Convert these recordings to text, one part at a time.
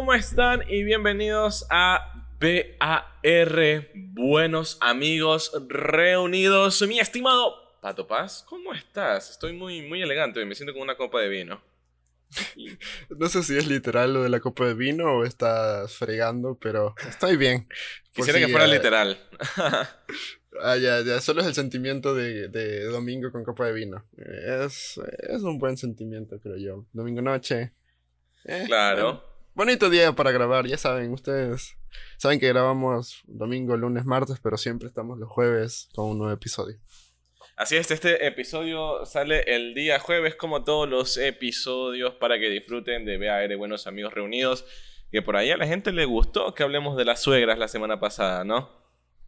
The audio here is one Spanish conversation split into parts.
¿cómo están? Y bienvenidos a BAR, buenos amigos reunidos. Mi estimado Pato Paz, ¿cómo estás? Estoy muy, muy elegante, me siento como una copa de vino. No sé si es literal lo de la copa de vino o estás fregando, pero estoy bien. Quisiera que fuera literal. Ah, ya, ya, solo es el sentimiento de, de domingo con copa de vino. Es, es, un buen sentimiento, creo yo. Domingo noche. Eh, claro. Bonito día para grabar, ya saben, ustedes saben que grabamos domingo, lunes, martes, pero siempre estamos los jueves con un nuevo episodio. Así es, este episodio sale el día jueves como todos los episodios para que disfruten de BAR Buenos Amigos Reunidos. Que por ahí a la gente le gustó que hablemos de las suegras la semana pasada, ¿no?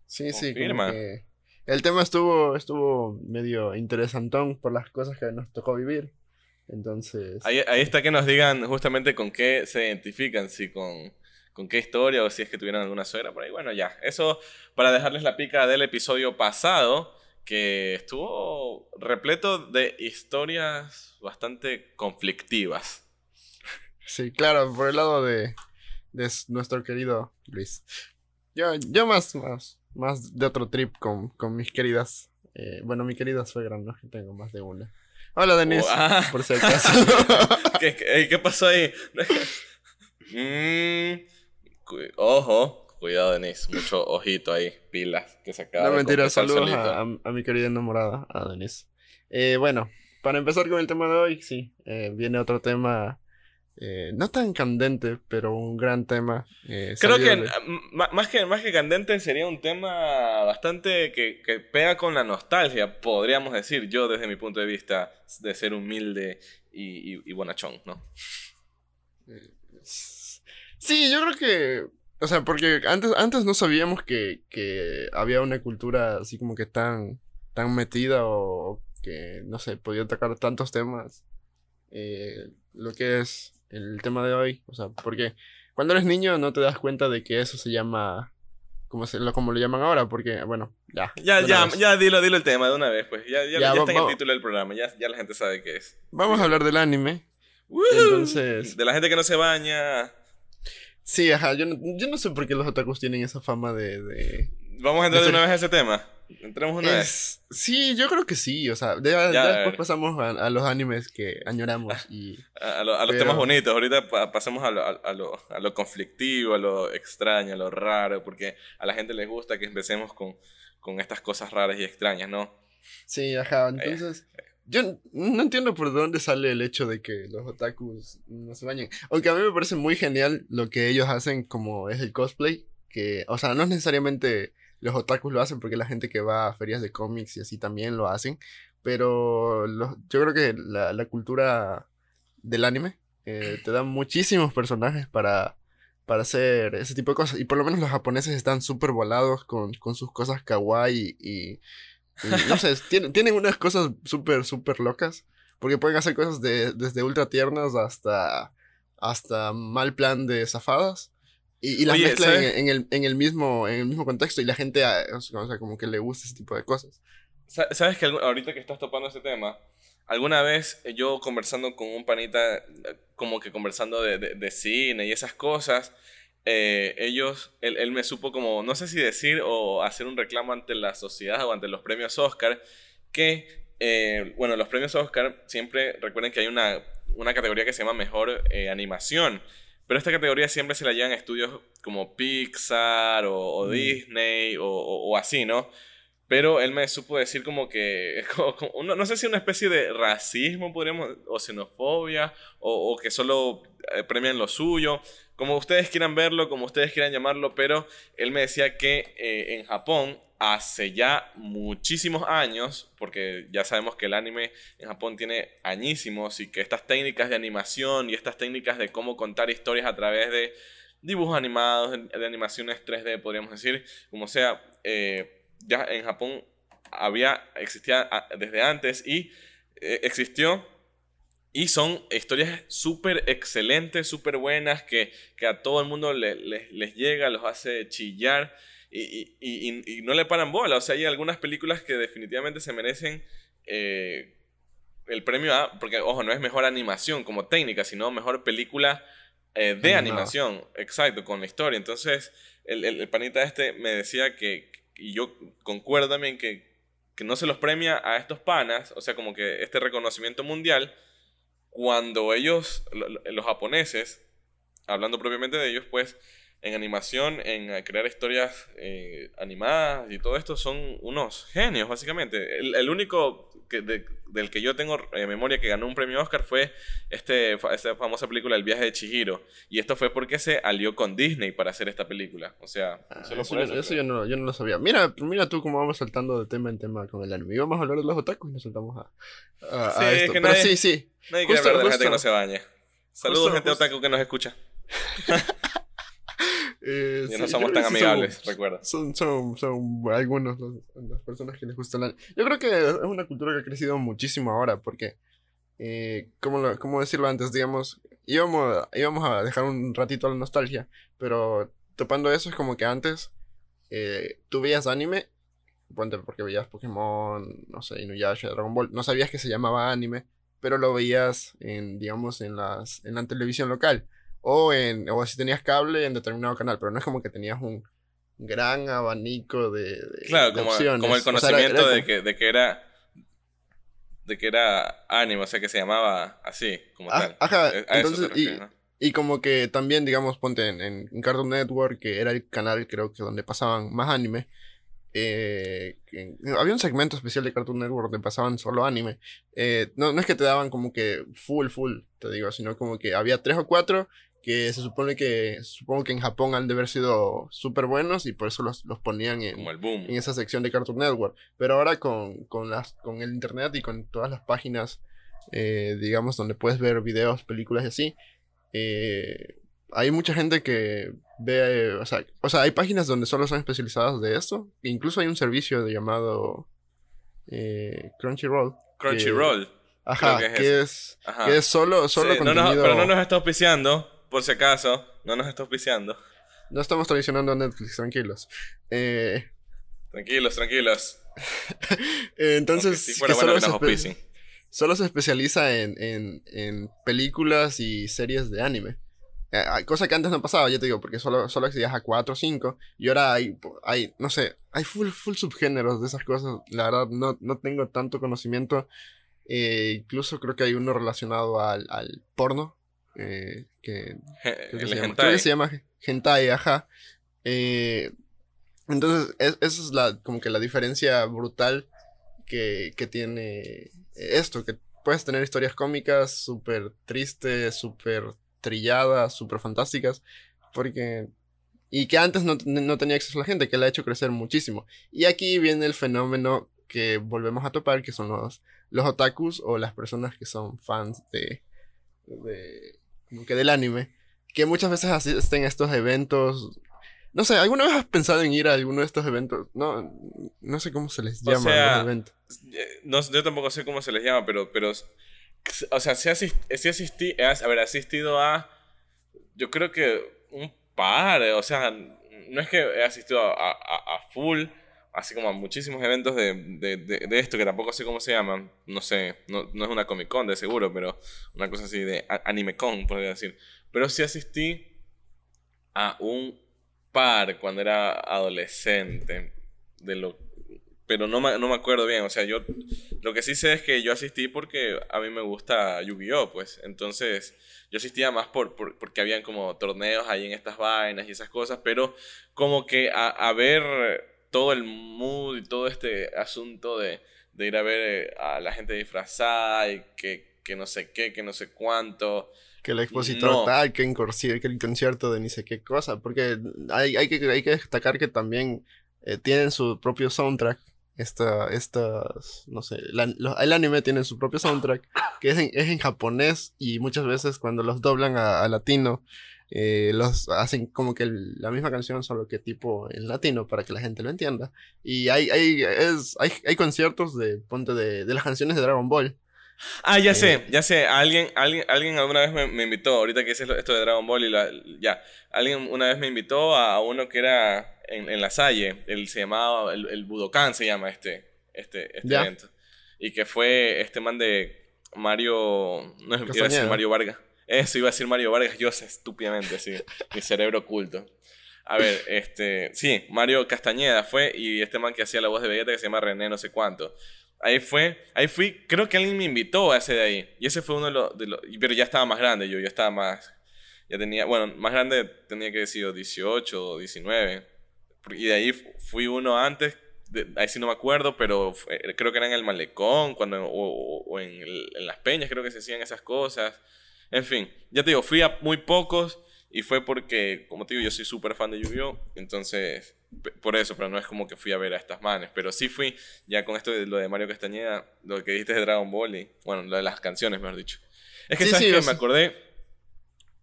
Sí, sí. Que el tema estuvo, estuvo medio interesantón por las cosas que nos tocó vivir. Entonces... Ahí, ahí está que nos digan justamente con qué se identifican, si con, con qué historia o si es que tuvieron alguna suegra por ahí. Bueno, ya. Eso para dejarles la pica del episodio pasado que estuvo repleto de historias bastante conflictivas. Sí, claro, por el lado de, de nuestro querido Luis. Yo, yo más, más, más de otro trip con, con mis queridas, eh, bueno, mi querida suegra, ¿no? Que tengo más de una. Hola, Denise, oh, ah. por si acaso. ¿Qué, qué, ¿Qué, pasó ahí? mm, ojo, Cuidado, Denise. Mucho ojito ahí. Pilas que se acaba No, mentira. Saludos a, a, mi querida enamorada, a Denise. Eh, bueno, para empezar con el tema de hoy, sí. Eh, viene otro tema. Eh, no tan candente, pero un gran tema. Creo que, más que más que candente sería un tema bastante que, que pega con la nostalgia, podríamos decir, yo desde mi punto de vista de ser humilde y, y, y bonachón, ¿no? Sí, yo creo que o sea, porque antes, antes no sabíamos que, que había una cultura así como que tan, tan metida o, que, no sé, podía tocar tantos temas. Eh, lo que es el tema de hoy. O sea, porque cuando eres niño no te das cuenta de que eso se llama como, se, lo, como lo llaman ahora, porque, bueno, ya. Ya, ya, ya, dilo, dilo el tema de una vez, pues. Ya, ya, ya, está en el título del programa, ya, ya la gente sabe qué es. Vamos a hablar del anime. Entonces. De la gente que no se baña. Sí, ajá, yo no, yo no sé por qué los otakus tienen esa fama de... Vamos a entrar de, una vez a ese tema. Entremos una vez. Sí, yo creo que sí, o sea, ya, después pasamos a, los animes que añoramos y... A, los temas bonitos, ahorita pasamos a lo, a, lo, a lo conflictivo, a lo extraño, a lo raro, porque a la gente les gusta que empecemos con, con estas cosas raras y extrañas, ¿no? Sí, ajá, entonces... Yo no entiendo por dónde sale el hecho de que los otakus no se bañen. Aunque a mí me parece muy genial lo que ellos hacen como es el cosplay. Que, o sea, no necesariamente los otakus lo hacen porque la gente que va a ferias de cómics y así también lo hacen. Pero yo creo que la, la cultura del anime eh, te da muchísimos personajes para, para hacer ese tipo de cosas. Y por lo menos los japoneses están súper volados con, con sus cosas kawaii y no sé, tienen, tienen unas cosas súper, súper locas. Porque pueden hacer cosas de, desde ultra tiernas hasta, hasta mal plan de zafadas. Y, y las mezclan en, el, en, el, mismo, en el mismo contexto. Y la gente, ah, o sea, como que le gusta ese tipo de cosas. ¿Sabes que ahorita que estás topando ese tema, alguna vez yo conversando con un panita, como que conversando de, de, de cine y esas cosas, eh, ellos, él, me supo como, no sé si decir o hacer un reclamo ante la sociedad o ante los premios Oscar, que, eh, bueno, los premios Oscar siempre recuerden que hay una, una categoría que se llama Mejor eh, Animación, pero esta categoría siempre se la llevan estudios como Pixar o, mm. Disney o, o, así, ¿no? Pero él me supo decir como que, como, no sé si una especie de racismo, podríamos, o xenofobia, o, o que solo premian lo suyo como ustedes quieran verlo, como ustedes quieran llamarlo, pero él me decía que eh, en Japón hace ya muchísimos años, porque ya sabemos que el anime en Japón tiene añísimos y que estas técnicas de animación y estas técnicas de cómo contar historias a través de dibujos animados, de animaciones 3D, podríamos decir, como sea, eh, ya en Japón había, existía ah, desde antes y eh, existió y son historias súper excelentes, súper buenas, que, a todo el mundo les llega, los hace chillar y, y, no le paran bola. O sea, hay algunas películas que definitivamente se merecen eh, el premio A, porque, ojo, no es mejor animación como técnica, sino mejor película Eh, de animación, exacto, con la historia. Entonces, el, el, panita este me decía que, y yo concuerdo también que, que no se los premia a estos panas, o sea, como que este reconocimiento mundial, cuando ellos, los japoneses, hablando propiamente de ellos, pues en animación, en eh, crear historias eh, animadas y todo esto, son unos genios, básicamente. El, único que, del que yo tengo eh, memoria que ganó un premio Oscar fue este, esta famosa película El viaje de Chihiro. Y esto fue porque se alió con Disney para hacer esta película. O sea, ah, eso, yo, no, yo no lo sabía. Mira, mira tú cómo vamos saltando de tema en tema con el anime. Íbamos a hablar de los otakus y nos saltamos a, sí, esto. Pero sí, sí. Nadie quiere hablar de la gente que no se bañe. Saludos, gente otaku que nos escucha. Eh, no somos tan amigables, recuerda. Son, son, son algunos las personas que les gusta la... Yo creo que es una cultura que ha crecido muchísimo ahora, porque, eh, ¿cómo, decirlo antes? Digamos, íbamos, íbamos a dejar un ratito la nostalgia, pero topando eso es como que antes eh, tú veías anime, ponte porque veías Pokémon, no sé, Inuyasha, Dragon Ball, no sabías que se llamaba anime, pero lo veías en, digamos, en, las, en la televisión local o, en, o si tenías cable en determinado canal, pero no es como que tenías un gran abanico de, claro, como, como el conocimiento de, que, de que era de que era anime, o sea que se llamaba así, como ah, tal. Ajá, entonces, y, y, como que también, digamos, ponte en, en, Cartoon Network, que era el canal creo que donde pasaban más anime, eh, había un segmento especial de Cartoon Network donde pasaban solo anime. Eh, no, no es que te daban como que full, full, te digo, sino como que había tres o cuatro que se supone que, supongo que en Japón han de haber sido súper buenos y por eso los, los ponían en, en esa sección de Cartoon Network. Pero ahora con, con, las, con el internet y con todas las páginas, eh, digamos, donde puedes ver videos, películas y así, eh, hay mucha gente que ve, o sea, o sea, hay páginas donde solo son especializadas de esto. incluso hay un servicio llamado eh, Crunchyroll. Crunchyroll. ajá, que es, que es, solo, solo contenido... pero no nos está auspiciando por si acaso, no nos está auspiciando. No estamos traicionando a Netflix, tranquilos. Eh... Tranquilos, tranquilos. entonces, solo, se solo, se especializa en, en, en, películas y series de anime. Eh, cosa que antes no pasaba, ya te digo, porque solo, solo accedías a 4 o 5. Y ahora hay, hay, no sé, hay full, full subgéneros de esas cosas. La verdad, no, no tengo tanto conocimiento. Eh, incluso creo que hay uno relacionado al, al porno. Eh, que, se llama, Hentai, ajá. Eh, entonces, esa es la, como que la diferencia brutal que, que tiene esto, que puedes tener historias cómicas súper tristes, súper trilladas, súper fantásticas, porque... Y que antes no, no, tenía acceso a la gente, que la ha hecho crecer muchísimo. Y aquí viene el fenómeno que volvemos a topar, que son los, los otakus o las personas que son fans de, de como que del anime, que muchas veces asisten a estos eventos. No sé, ¿alguna vez has pensado en ir a alguno de estos eventos? No, no sé cómo se les llama eh, No, yo tampoco sé cómo se les llama, pero, pero o sea, si, asistí, a haber asistido a, yo creo que un par, o sea, no es que he asistido a, a, a full, así como a muchísimos eventos de, de, de, esto, que tampoco sé cómo se llaman. No sé, no, no, es una Comic Con de seguro, pero una cosa así de Anime Con, podría decir. Pero sí asistí a un par cuando era adolescente. De lo, pero no no me acuerdo bien. O sea, yo lo que sí sé es que yo asistí porque a mí me gusta Yu-Gi-Oh! Pues entonces yo asistía más por, por, porque habían como torneos ahí en estas vainas y esas cosas. Pero como que a, a ver todo el mood y todo este asunto de, de ir a ver eh, a la gente disfrazada y que, que, no sé qué, que no sé cuánto. Que el expositor tal, que, que el concierto de ni sé qué cosa. Porque hay, hay, que, hay que destacar que también eh, tienen su propio soundtrack. Esta, estas, no sé, el anime tiene su propio soundtrack, que es en, es en japonés y muchas veces cuando los doblan a latino, eh, los hacen como que la misma canción, solo que tipo en latino, para que la gente lo entienda. Y hay, hay, es, hay, hay conciertos de, ponte, de, de las canciones de Dragon Ball. Ah, ya sé, eh, ya sé. Alguien, alguien, alguien alguna vez me, me invitó, ahorita que hice esto de Dragon Ball y la, ya. Alguien una vez me invitó a uno que era en, en la Salle. Él se llamaba, el, el Budokan se llama este, este, este evento. Y que fue este man de Mario, no es Mario Vargas. Eso iba a decir Mario Vargas, sé estúpidamente, sí. mi cerebro oculto. A ver, este. Sí, Mario Castañeda fue y este man que hacía la voz de Vegeta que se llama René, no sé cuánto. Ahí fue, ahí fui, creo que alguien me invitó a ese de ahí. Y ese fue uno de los, de los pero ya estaba más grande yo, yo estaba más, ya tenía, bueno, más grande tenía que decir 18 o 19. Y de ahí fui uno antes, ahí sí no me acuerdo, pero creo que era en el malecón cuando, o, en, en, las peñas creo que se hacían esas cosas. En fin, ya te digo, fui a muy pocos y fue porque, como te digo, yo soy súper fan de Yu-Gi-Oh! Entonces, por eso, pero no es como que fui a ver a estas manes. Pero sí fui, ya con esto de lo de Mario Castañeda, lo que dijiste de Dragon Ball y, bueno, lo de las canciones, mejor dicho. Es que, ¿sabes que Me acordé,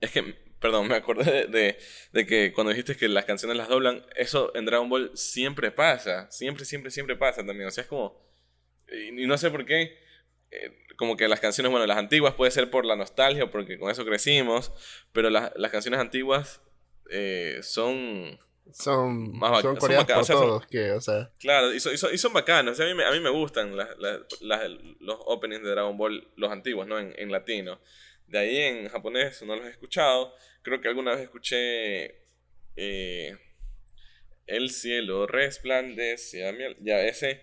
es que, perdón, me acordé de, de, que cuando dijiste que las canciones las doblan, eso en Dragon Ball siempre pasa. Siempre, siempre, siempre pasa también. O sea, es como, y, no sé por qué. Eh, como que las canciones, bueno, las antiguas puede ser por la nostalgia o porque con eso crecimos, pero las, las canciones antiguas eh, son son, más son coreanas por todos, que, o sea. Claro, y son, y son, bacanas. a, mí me, a mí me gustan las, las, los openings de Dragon Ball, los antiguos, ¿no? En, en, latino. De ahí en japonés no los he escuchado. Creo que alguna vez escuché eh, El cielo resplandece. Ya, ese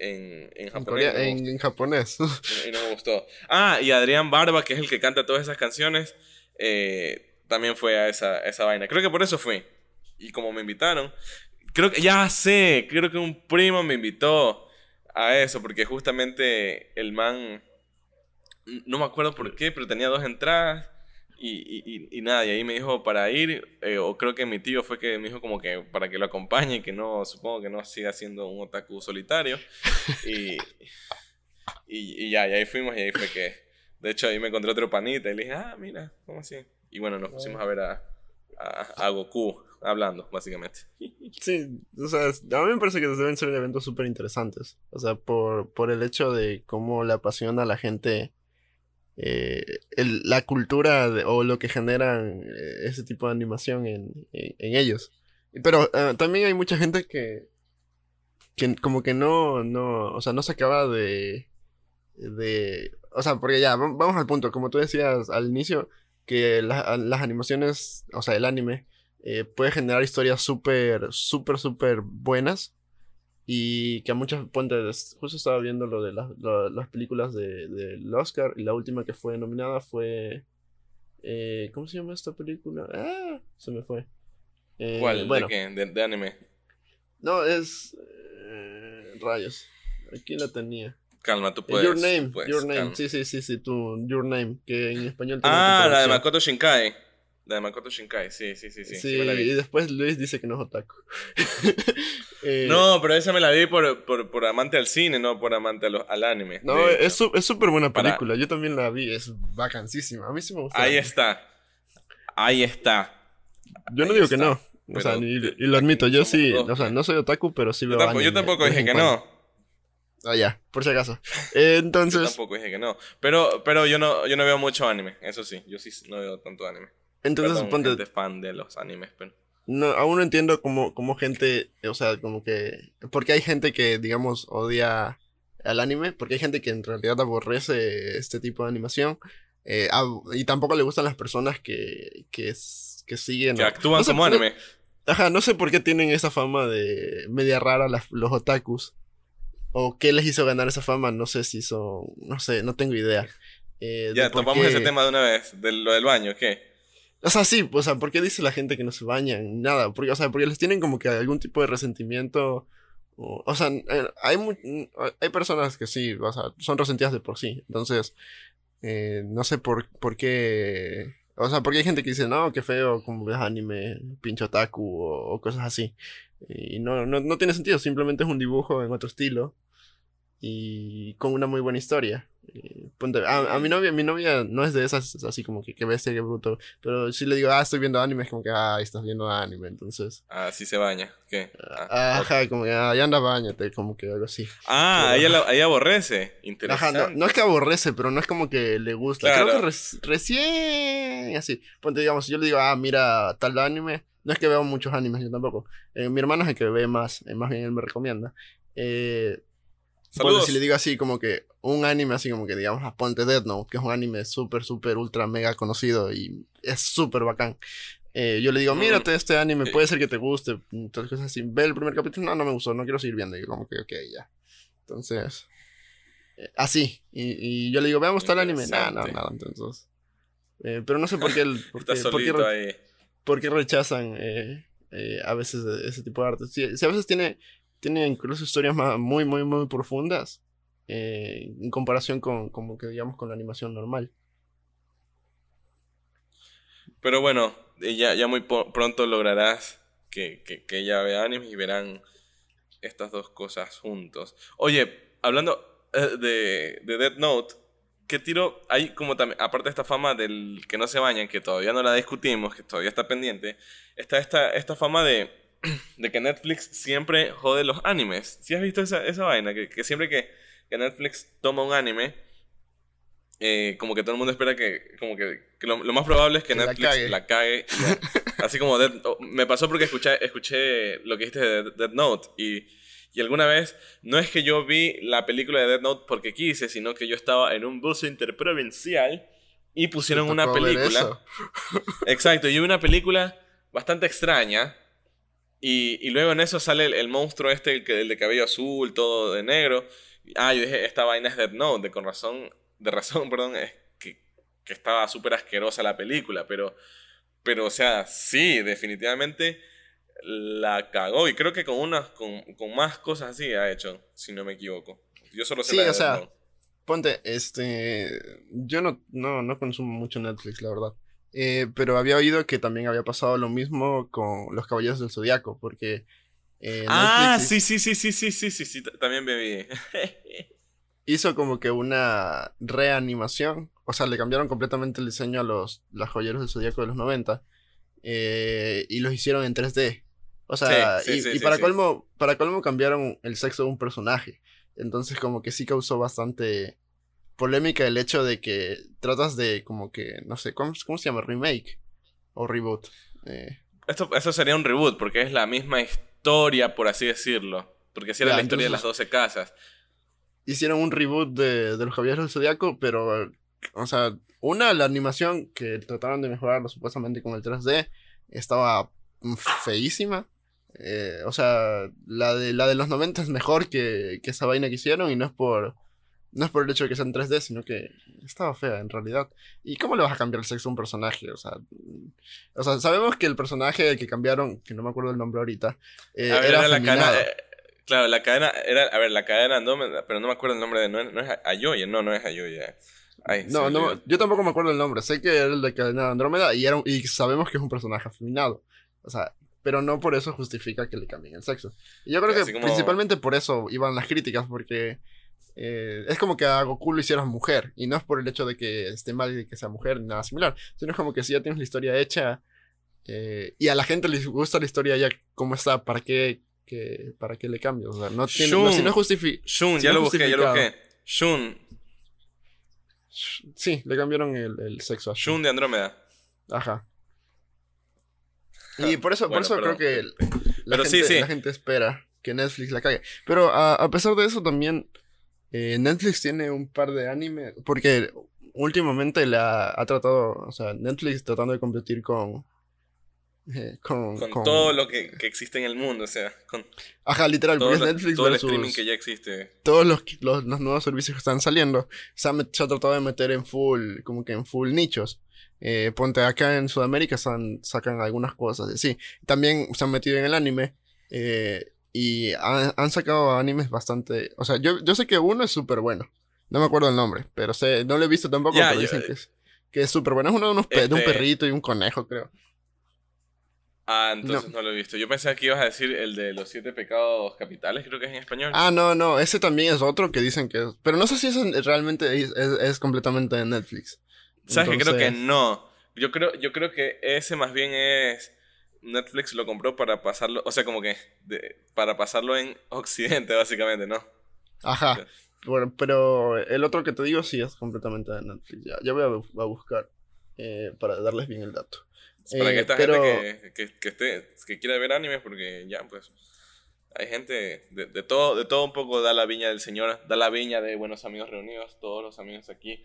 en, en japonés. En, japonés. Y no me gustó. Ah, y Adrián Barba, que es el que canta todas esas canciones, eh, también fue a esa, esa vaina. Creo que por eso fui y como me invitaron, creo que ya sé, creo que un primo me invitó a eso, porque justamente el man, no me acuerdo por qué, pero tenía dos entradas. Y, y, y, nada, y ahí me dijo para ir, eh, o creo que mi tío fue que me dijo como que para que lo acompañe, que no, supongo que no siga siendo un otaku solitario. y, y, ya, y ahí fuimos y ahí fue que, de hecho ahí me encontré otro panita y le dije, ah, mira, ¿cómo así? Y bueno, nos pusimos a ver a, a, Goku hablando, básicamente. Sí, o sea, a mí me parece que deben ser eventos súper interesantes. O sea, por, por el hecho de cómo le apasiona a la gente eh, la cultura o lo que generan eh, ese tipo de animación en, en, ellos. Pero eh, también hay mucha gente que, que como que no, no, o sea, no se acaba de, de, o sea, porque ya, vamos al punto, como tú decías al inicio, que las animaciones, o sea, el anime, puede generar historias súper, súper, súper buenas. Y que a muchas puentes, justo estaba viendo lo de las películas del de, Oscar y la última que fue nominada fue... Eh, ¿Cómo se llama esta película? Ah, se me fue. Eh, ¿Cuál? Bueno, ¿De, qué? ¿De, anime? No, es... rayos. Aquí la tenía. Calma, tú puedes. Your Name, Your Name, sí, sí, sí, sí, tu Your Name, que en español Ah, la de Makoto Shinkai. La de Makoto Shinkai, sí, sí, sí. Sí, sí y después Luis dice que no es otaku. eh, no, pero esa me la vi por, por, por, amante al cine, no por amante al anime. No, es súper buena película. Yo también la vi, es vacancísima. A mí sí me gusta. Ahí está. Ahí está. Yo no digo que no. O sea, y, lo admito, yo sí, o sea, no soy otaku, pero sí veo yo tampoco, Yo tampoco dije que no. Ah, ya, por si acaso. entonces. Yo tampoco dije que no. Pero, pero yo no, yo no veo mucho anime, eso sí. Yo sí no veo tanto anime. Entonces, Perdón, gente fan de los animes, pero. No, aún no entiendo cómo, cómo gente, o sea, como que. Porque hay gente que, digamos, odia al anime, porque hay gente que en realidad aborrece este tipo de animación. Eh, y tampoco le gustan las personas que, que, que siguen. Que actúan como anime. Ajá, no sé por qué tienen esa fama de media rara los otakus. ¿O qué les hizo ganar esa fama? No sé si son... No sé, no tengo idea. Eh, ya, tomamos ese tema de una vez, de lo del baño, ¿qué? O sea, sí, o sea, ¿por qué dice la gente que no se bañan? Nada, porque, o sea, porque les tienen como que algún tipo de resentimiento. O, sea, eh, hay, hay personas que sí, o sea, son resentidas de por sí. Entonces, eh, no sé por, por qué. O sea, porque hay gente que dice, no, qué feo, como ves anime, pincho otaku o cosas así. Y no, no, no tiene sentido, simplemente es un dibujo en otro estilo y con una muy buena historia. a, mi novia, mi novia no es de esas así como que, que bestia, que bruto. Pero si le digo, ah, estoy viendo anime, es como que, ah, estás viendo anime, entonces. Ah, sí se baña. ¿Qué? Ah, ajá, como que, ah, ya anda, bañate, como que algo así. Ah, ella, ella aborrece. Interesante. Ajá, no, es que aborrece, pero no es como que le gusta. Creo que recién, así. Ponte, digamos, yo le digo, ah, mira tal anime. No es que veo muchos animes, yo tampoco. Eh, mi hermano es el que ve más, eh, más bien él me recomienda. Eh, Saludos. si le digo así, como que un anime así como que digamos, a ponte Death Note, que es un anime súper, súper, ultra, mega conocido y es súper bacán. Eh, yo le digo, mírate este anime, puede ser que te guste, entonces cosas así. Ve el primer capítulo, no, no me gustó, no quiero seguir viendo. Y yo como que, ok, ya. Entonces, eh, así. Y, y, yo le digo, veamos tal anime. Nada, nada, nada. Entonces, eh, pero no sé por qué, el, por, qué, por, qué, rechazan a veces ese tipo de arte. Si, a veces tiene, tiene incluso historias muy, muy, muy profundas en comparación con, como que digamos, con la animación normal. Pero bueno, ya, ya muy pronto lograrás que, que, que, ella vea anime y verán estas dos cosas juntos. Oye, hablando eh, de, de Death Note, ¿qué tiro hay como también, aparte de esta fama del que no se bañan, que todavía no la discutimos, que todavía está pendiente, está esta, esta fama de, de que Netflix siempre jode los animes. ¿Sí has visto esa, esa vaina? Que, que siempre que, que Netflix toma un anime, eh, como que todo el mundo espera que, como que, lo, más probable es que, Netflix la cague. Así como oh, me pasó porque escuché, escuché lo que dijiste de Dead Note y, y, alguna vez no es que yo vi la película de Dead Note porque quise, sino que yo estaba en un bus interprovincial y pusieron una película. Exacto, y una película bastante extraña. Y, y luego en eso sale el, monstruo este, el, el, de cabello azul, todo de negro. Ah, yo dije, esta vaina es Dead Note, de con razón de razón, perdón, es que, que estaba súper asquerosa la película, pero, pero, o sea, sí, definitivamente la cagó y creo que con unas, con, con, más cosas así ha hecho, si no me equivoco. Yo solo sé sí, o sea, ponte, este, yo no, no, no consumo mucho Netflix, la verdad. Eh, pero había oído que también había pasado lo mismo con Los Caballeros del Zodiaco, porque... Eh, ah, sí, sí, sí, sí, sí, sí, sí, sí, también vi. hizo como que una reanimación. O sea, le cambiaron completamente el diseño a los, los joyeros del zodiaco de los 90. Eh, y los hicieron en 3D. O sea, y, para, colmo, para colmo cambiaron el sexo de un personaje. Entonces como que sí causó bastante polémica el hecho de que tratas de como que, no sé, ¿cómo, cómo se llama? Remake o reboot. Eh. Esto, eso sería un reboot porque es la misma historia, por así decirlo. Porque si era la historia de las 12 casas hicieron un reboot de, de los Caballeros del Zodiaco, pero, o sea, una, la animación que trataron de mejorarlo supuestamente con el 3D estaba feísima. Eh, o sea, la de, la de los 90 es mejor que, que esa vaina que hicieron y no es por no es por el hecho de que sea en 3D, sino que estaba fea en realidad. ¿Y cómo le vas a cambiar el sexo a un personaje? O sea, o sea sabemos que el personaje que cambiaron, que no me acuerdo el nombre ahorita, eh, era, la Claro, la cadena era, a ver, la cadena Andrómeda, pero no me acuerdo el nombre de, no, no es Ayoya, no, no es Ayoya. no, no, yo tampoco me acuerdo el nombre, sé que era el de cadena Andrómeda y, era, y sabemos que es un personaje afeminado, o sea, pero no por eso justifica que le cambien el sexo. Y yo creo que principalmente por eso iban las críticas, porque eh, es como que a Goku lo hicieras mujer, y no es por el hecho de que esté mal y que sea mujer ni nada similar, sino es como que si ya tienes la historia hecha eh, y a la gente les gusta la historia ya como está, ¿para qué para que le cambie. O sea, no tiene. no, si no justifica. Shun, ya lo busqué, ya lo busqué. Shun. Sí, le cambiaron el, el sexo a Shun. de Andrómeda. Ajá. Y por eso, por eso creo que la, gente, la gente espera que Netflix la cague. Pero a, pesar de eso también eh, Netflix tiene un par de anime. Porque últimamente la ha tratado, o sea, Netflix tratando de competir con, con, todo lo que, existe en el mundo, o sea, con... Ajá, literal, porque es Netflix todo el streaming que ya existe. Todos los, los, nuevos servicios que están saliendo, se ha, tratado de meter en full, como que en full nichos. Eh, ponte acá en Sudamérica sacan algunas cosas, sí. También se han metido en el anime eh, y han, sacado animes bastante... O sea, yo, yo sé que uno es súper bueno. No me acuerdo el nombre, pero sé, no lo he visto tampoco, pero dicen que es, que es súper bueno. Es uno de, unos de un este perrito y un conejo, creo. Ah, entonces no. lo he visto. Yo pensé que ibas a decir el de los siete pecados capitales, creo que es en español. Ah, no, no, ese también es otro que dicen que es. Pero no sé si eso realmente es, completamente de Netflix. ¿Sabes que Creo que no. Yo creo, yo creo que ese más bien es. Netflix lo compró para pasarlo. O sea, como que. para pasarlo en Occidente, básicamente, ¿no? Ajá. Bueno, pero el otro que te digo sí es completamente de Netflix. Ya, ya voy a, buscar eh, para darles bien el dato para que eh, esta gente que, que, que, esté, que quiera ver animes, porque ya, pues. Hay gente de, de, todo, de todo un poco da la viña del Señor, da la viña de buenos amigos reunidos, todos los amigos aquí.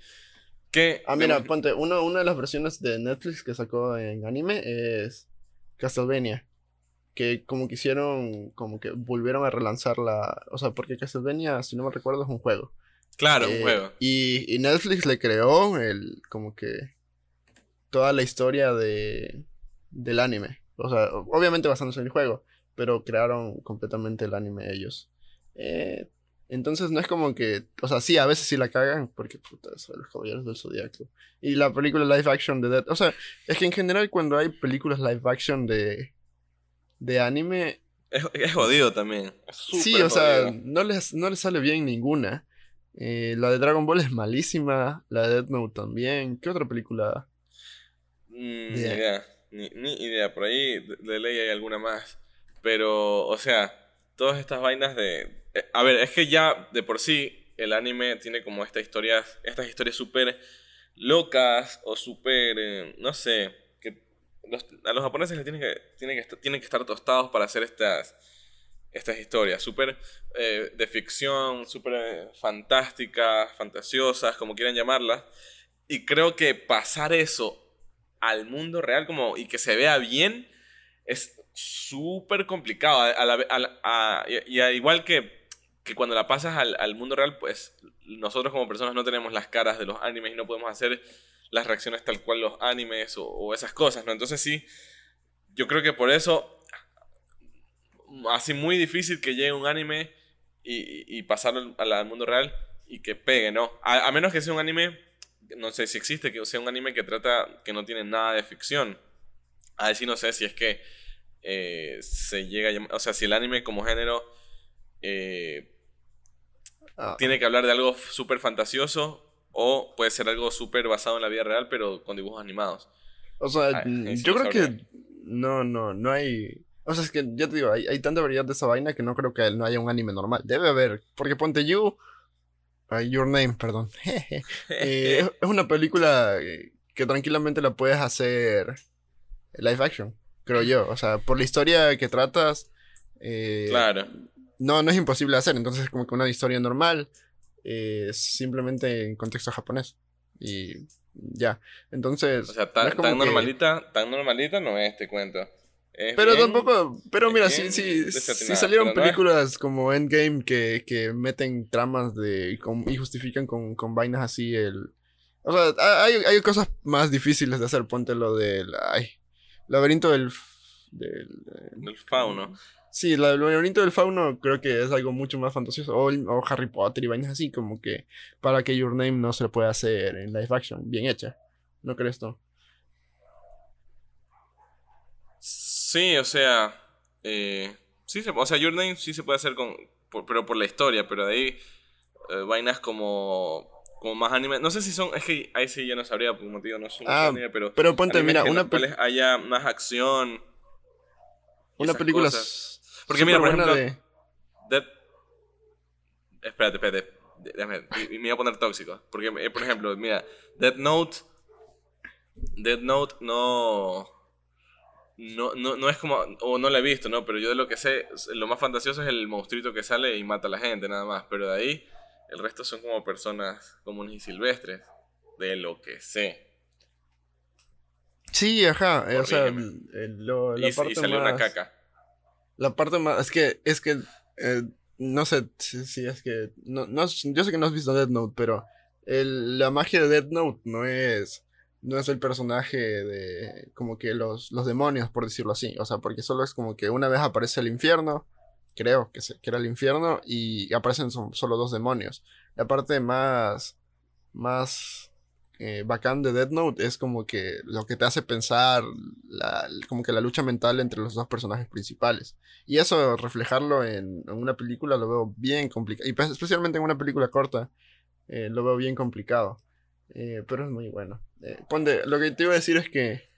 Que ah, mira, ponte, uno, una de las versiones de Netflix que sacó en anime es Castlevania. Que como que hicieron, como que volvieron a relanzar la... O sea, porque Castlevania, si no me recuerdo, es un juego. Claro, un eh, juego. Y, y Netflix le creó el, como que toda la historia de, del anime. O sea, obviamente basándose en el juego, pero crearon completamente el anime ellos. Eh, entonces no es como que, o sea, sí, a veces sí la cagan, porque puta, son los caballeros del zodiaco. Y la película live action de Dead, o sea, es que en general cuando hay películas live action de, de anime... Es, jodido también. sí, o sea, no les, no les sale bien ninguna. Eh, la de Dragon Ball es malísima, la de Death Note también. ¿Qué otra película? Mm, ni idea. Ni, idea. Por ahí de, ley hay alguna más. Pero, o sea, todas estas vainas de. Eh, a ver, es que ya de por sí el anime tiene como estas historias. Estas historias súper locas o súper. Eh, no sé. Que a los japoneses les tienen que, tienen, que, tienen que estar tostados para hacer estas estas historias, súper eh, de ficción, súper fantásticas, fantasiosas, como quieran llamarlas. Y creo que pasar eso al mundo real como, y que se vea bien es súper complicado. A, y, igual que, que, cuando la pasas al, al, mundo real, pues nosotros como personas no tenemos las caras de los animes y no podemos hacer las reacciones tal cual los animes o, esas cosas, ¿no? Entonces sí, yo creo que por eso, así muy difícil que llegue un anime y, y pasarlo al, al, mundo real y que pegue, ¿no? a menos que sea un anime no sé si existe, que sea un anime que trata, que no tiene nada de ficción. A si no sé si es que eh, se llega a o sea, si el anime como género eh, ah. tiene que hablar de algo súper fantasioso o puede ser algo súper basado en la vida real, pero con dibujos animados. O sea, yo creo que no, no, no hay... O sea, es que ya te digo, hay, hay tanta variedad de esa vaina que no creo que no haya un anime normal. Debe haber, porque ponte You Your Name, perdón. Eh, es una película que tranquilamente la puedes hacer live action, creo yo. O sea, por la historia que tratas. Eh, claro. No, no es imposible hacer. Entonces, es como que una historia normal. Eh, simplemente en contexto japonés. Y ya. Entonces. O sea, tan, normalita, tan normalita no es este cuento pero tampoco, pero mira, si, si, si salieron películas como Endgame que, que meten tramas de y justifican con, con vainas así el... O sea, hay, hay cosas más difíciles de hacer, ponte lo del... Ay, laberinto del... Del, del fauno. Sí, el laberinto del fauno creo que es algo mucho más fantasioso. O, o, Harry Potter y vainas así, como que para que Your Name no se pueda hacer en live action, bien hecha. ¿No crees tú? Sí, o sea, eh, sí se, o sea, Your Name sí se puede hacer con, pero por la historia, pero de ahí eh, vainas como como más anime, no sé si son, es que ahí sí yo no sabría por motivo, no son ah, anime, pero pero ponte, mira, una película haya más acción. Una película porque mira, por ejemplo, de... Espérate, espérate, déjame, me voy a poner tóxico, porque eh, por ejemplo, mira, Dead Note Dead Note no no, no, no es como, o no la he visto, ¿no? Pero yo de lo que sé, lo más fantasioso es el monstruito que sale y mata a la gente, nada más. Pero de ahí, el resto son como personas comunes y silvestres, de lo que sé. Sí, ajá, eh, o sea, la parte salió una caca. La parte más, es que, es que, eh, no sé si, es que, no, no, yo sé que no has visto Dead Note, pero el, la magia de Dead Note no es no es el personaje de como que los, los demonios, por decirlo así. O sea, porque solo es como que una vez aparece el infierno, creo que, se, que era el infierno, y aparecen solo dos demonios. La parte más, más eh, bacán de Dead Note es como que lo que te hace pensar, la, como que la lucha mental entre los dos personajes principales. Y eso, reflejarlo en, una película, lo veo bien complicado. Y pues, especialmente en una película corta, eh, lo veo bien complicado. Eh, pero es muy bueno. Eh, lo que te iba a decir es que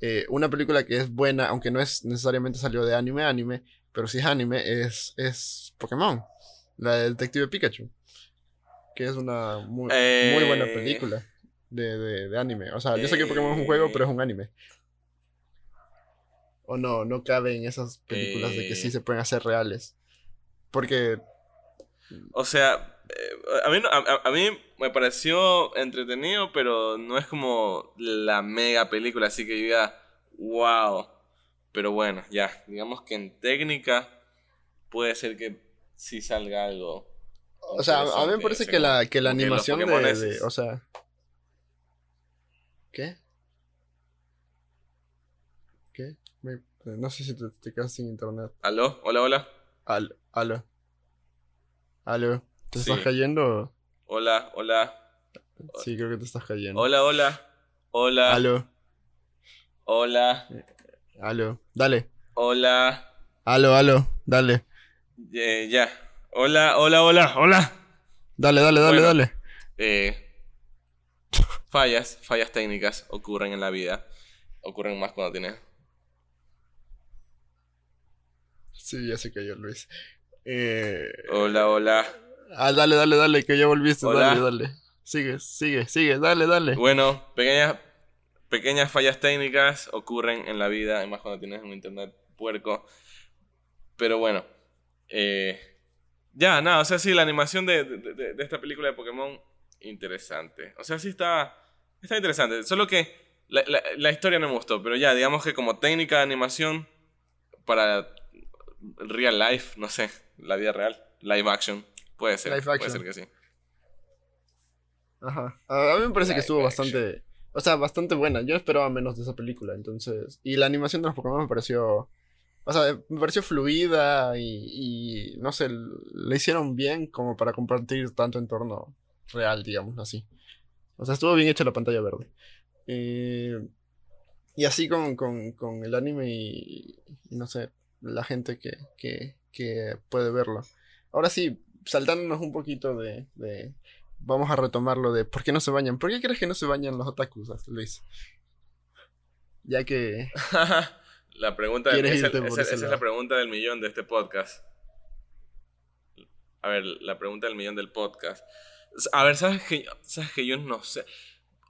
eh, una película que es buena, aunque no es necesariamente salió de anime anime, pero si es anime, es, es Pokémon, la de Detective Pikachu, que es una muy, muy buena película de, de, anime. O sea, yo sé que Pokémon es un juego, pero es un anime. O no, no cabe en esas películas de que sí se pueden hacer reales. Porque... O sea, eh, a, mí, a, mí me pareció entretenido, pero no es como la mega película, así que yo diga, wow. Pero bueno, ya, digamos que en técnica puede ser que sí salga algo. O sea, a mí me parece que la, que la animación de, O sea... ¿Qué? ¿Qué? no sé si te, te, quedas sin internet. ¿Aló? Hola, hola. Al, aló. Aló. ¿Te estás cayendo? Hola, hola. Sí, creo que te estás cayendo. Hola, hola. Hola. Aló. Hola. Aló. Dale. Hola. Aló, aló. Dale. ya. Hola, hola, hola, hola. Dale, dale, dale, dale. Eh, fallas, fallas técnicas ocurren en la vida. Ocurren más cuando tienes. Sí, ya se cayó Luis. Eh... Hola, hola. Ah, dale, dale, dale, que ya volviste. Dale, dale. Sigue, sigue, sigue, dale, dale. Bueno, pequeñas, pequeñas fallas técnicas ocurren en la vida, más cuando tienes un internet puerco. Pero bueno, eh, ya, nada, o sea, sí, la animación de, de, esta película de Pokémon, interesante. O sea, sí está, está interesante. Solo que la, la, historia no me gustó, pero ya, digamos que como técnica de animación para real life, no sé, la vida real, live action, puede ser. Puede ser que sí. Ajá. A mí me parece que estuvo bastante. O sea, bastante buena. Yo esperaba menos de esa película, entonces. Y la animación de los Pokémon me pareció o sea, me pareció fluida y, no sé, le hicieron bien como para compartir tanto entorno real, digamos así. O sea, estuvo bien hecha la pantalla verde. Eh, y así con, con, el anime y, no sé, la gente que, que, que, puede verlo. Ahora sí, saltándonos un poquito de, de, Vamos a retomarlo de por qué no se bañan. ¿Por qué crees que no se bañan los otakus, Luis? Ya que... La pregunta esa, es la pregunta del millón de este podcast. A ver, la pregunta del millón del podcast. A ver, ¿sabes que, ¿sabes que yo no sé?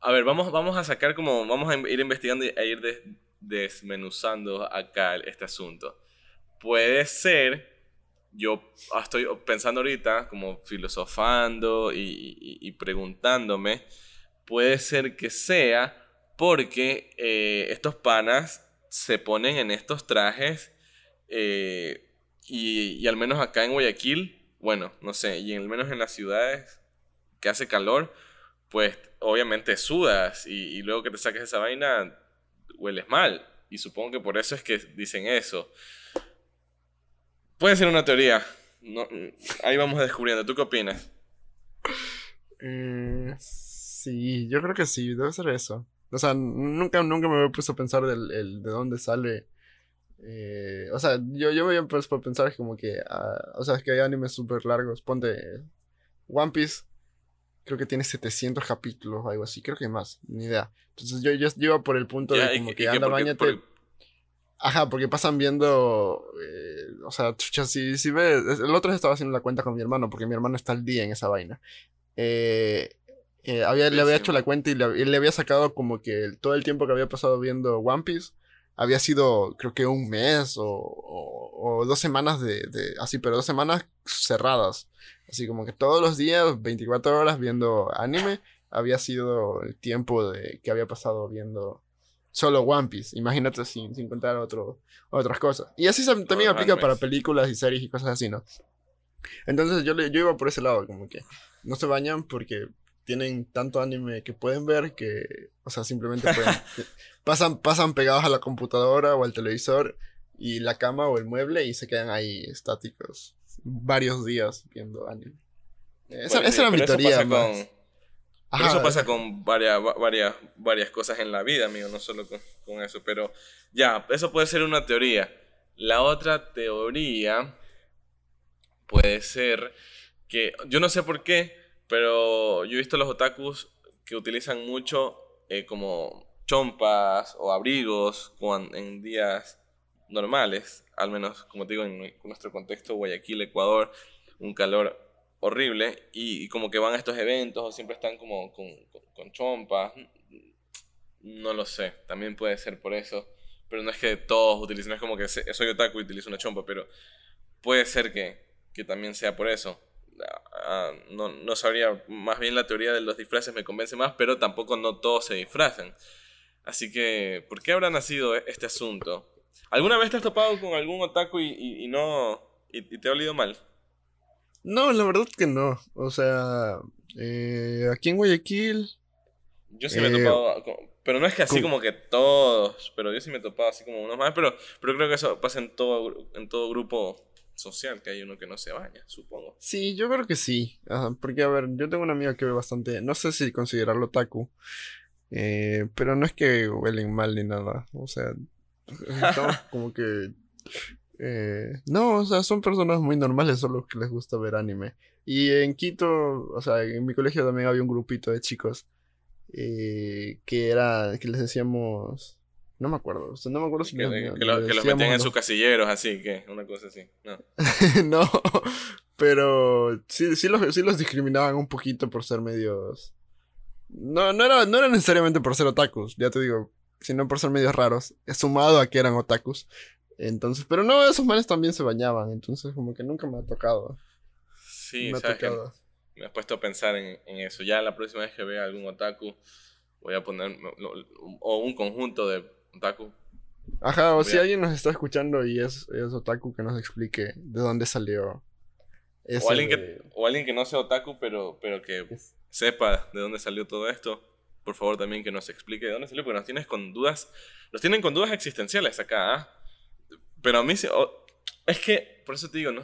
A ver, vamos, vamos a sacar como, vamos a ir investigando e ir desmenuzando acá este asunto. Puede ser, yo estoy pensando ahorita, como filosofando y, preguntándome, puede ser que sea porque eh, estos panas se ponen en estos trajes eh, y, al menos acá en Guayaquil, bueno, no sé, y al menos en las ciudades que hace calor, pues obviamente sudas y, luego que te saques esa vaina hueles mal. Y supongo que por eso es que dicen eso. Puede ser una teoría. Ahí vamos descubriendo. ¿Tú qué opinas? Eh, sí, yo creo que sí, debe ser eso. O sea, nunca, nunca me había puesto a pensar del, de dónde sale. Eh, o sea, yo, yo me había puesto a pensar como que. Ah, o sea, es que hay animes súper largos. Ponte. One Piece. Creo que tiene 700 capítulos o algo así. Creo que más. Ni idea. Entonces yo, yo, iba por el punto de como que anda, bañate. Ajá, porque pasan viendo. Eh, o sea, si, si ves. El otro estaba haciendo la cuenta con mi hermano, porque mi hermano está al día en esa vaina. Eh, eh, había, le había hecho la cuenta y le, había sacado como que todo el tiempo que había pasado viendo One Piece había sido creo que un mes o, o, dos semanas de, de, así, pero dos semanas cerradas. Así como que todos los días, 24 horas viendo anime, había sido el tiempo de, que había pasado viendo solo One Piece. Imagínate sin, sin contar otro, otras cosas. Y así también aplica para películas y series y cosas así, ¿no? Entonces yo, yo iba por ese lado, como que no se bañan porque tienen tanto anime que pueden ver que, o sea, simplemente pueden, pasan, pasan pegados a la computadora o al televisor y la cama o el mueble y se quedan ahí estáticos varios días viendo anime. Esa, era mi teoría. eso pasa con varias, varias, varias cosas en la vida, amigo, no solo con, con eso. Pero ya, eso puede ser una teoría. La otra teoría puede ser que, yo no sé por qué, pero yo he visto los otakus que utilizan mucho eh, como chompas o abrigos en días normales, al menos como te digo en nuestro contexto Guayaquil, Ecuador, un calor horrible y, como que van a estos eventos o siempre están como con, con, chompas, no lo sé, también puede ser por eso, pero no es que todos utilicen, es como que soy otaku y utilizo una chompa, pero puede ser que, que también sea por eso. Ah, no, no, sabría, más bien la teoría de los disfraces me convence más, pero tampoco no todos se disfrazan. Así que, ¿por qué habrá nacido este asunto? ¿Alguna vez te has topado con algún otaku y, no... Y, te ha olido mal? No, la verdad que no. O sea, eh, aquí en Guayaquil... Yo sí me he eh, topado... pero no es que así como que todos, pero yo sí me he topado así como unos más, pero, pero creo que eso pasa en todo, en todo grupo social, que hay uno que no se baña, supongo. Sí, yo creo que sí. porque, a ver, yo tengo una amiga que ve bastante, no sé si considerarlo taku, eh, pero no es que huelen mal ni nada. O sea, estamos como que... Eh, no, o sea, son personas muy normales, solo que les gusta ver anime. Y en Quito, o sea, en mi colegio también había un grupito de chicos eh, que era, que les decíamos no me acuerdo. O sea, no me acuerdo si que, que, los metían en sus casilleros, así que una cosa así. No. no, pero sí, sí, los, sí los discriminaban un poquito por ser medios. No, no, era, no era necesariamente por ser otakus, ya te digo, sino por ser medios raros. Sumado a que eran otakus. Entonces, pero no, esos manes también se bañaban, entonces como que nunca me ha tocado. Sí, me ha tocado. Me has puesto a pensar en, en, eso. Ya la próxima vez que vea algún otaku, voy a poner o un conjunto de otaku. Ajá, o si alguien nos está escuchando y es, es otaku, que nos explique de dónde salió. o, alguien que, o alguien que no sea otaku, pero, pero que sepa de dónde salió todo esto. Por favor, también que nos explique de dónde salió, porque nos tienes con dudas. Nos tienen con dudas existenciales acá, ¿ah? Pero a mí es que, por eso te digo, ¿no?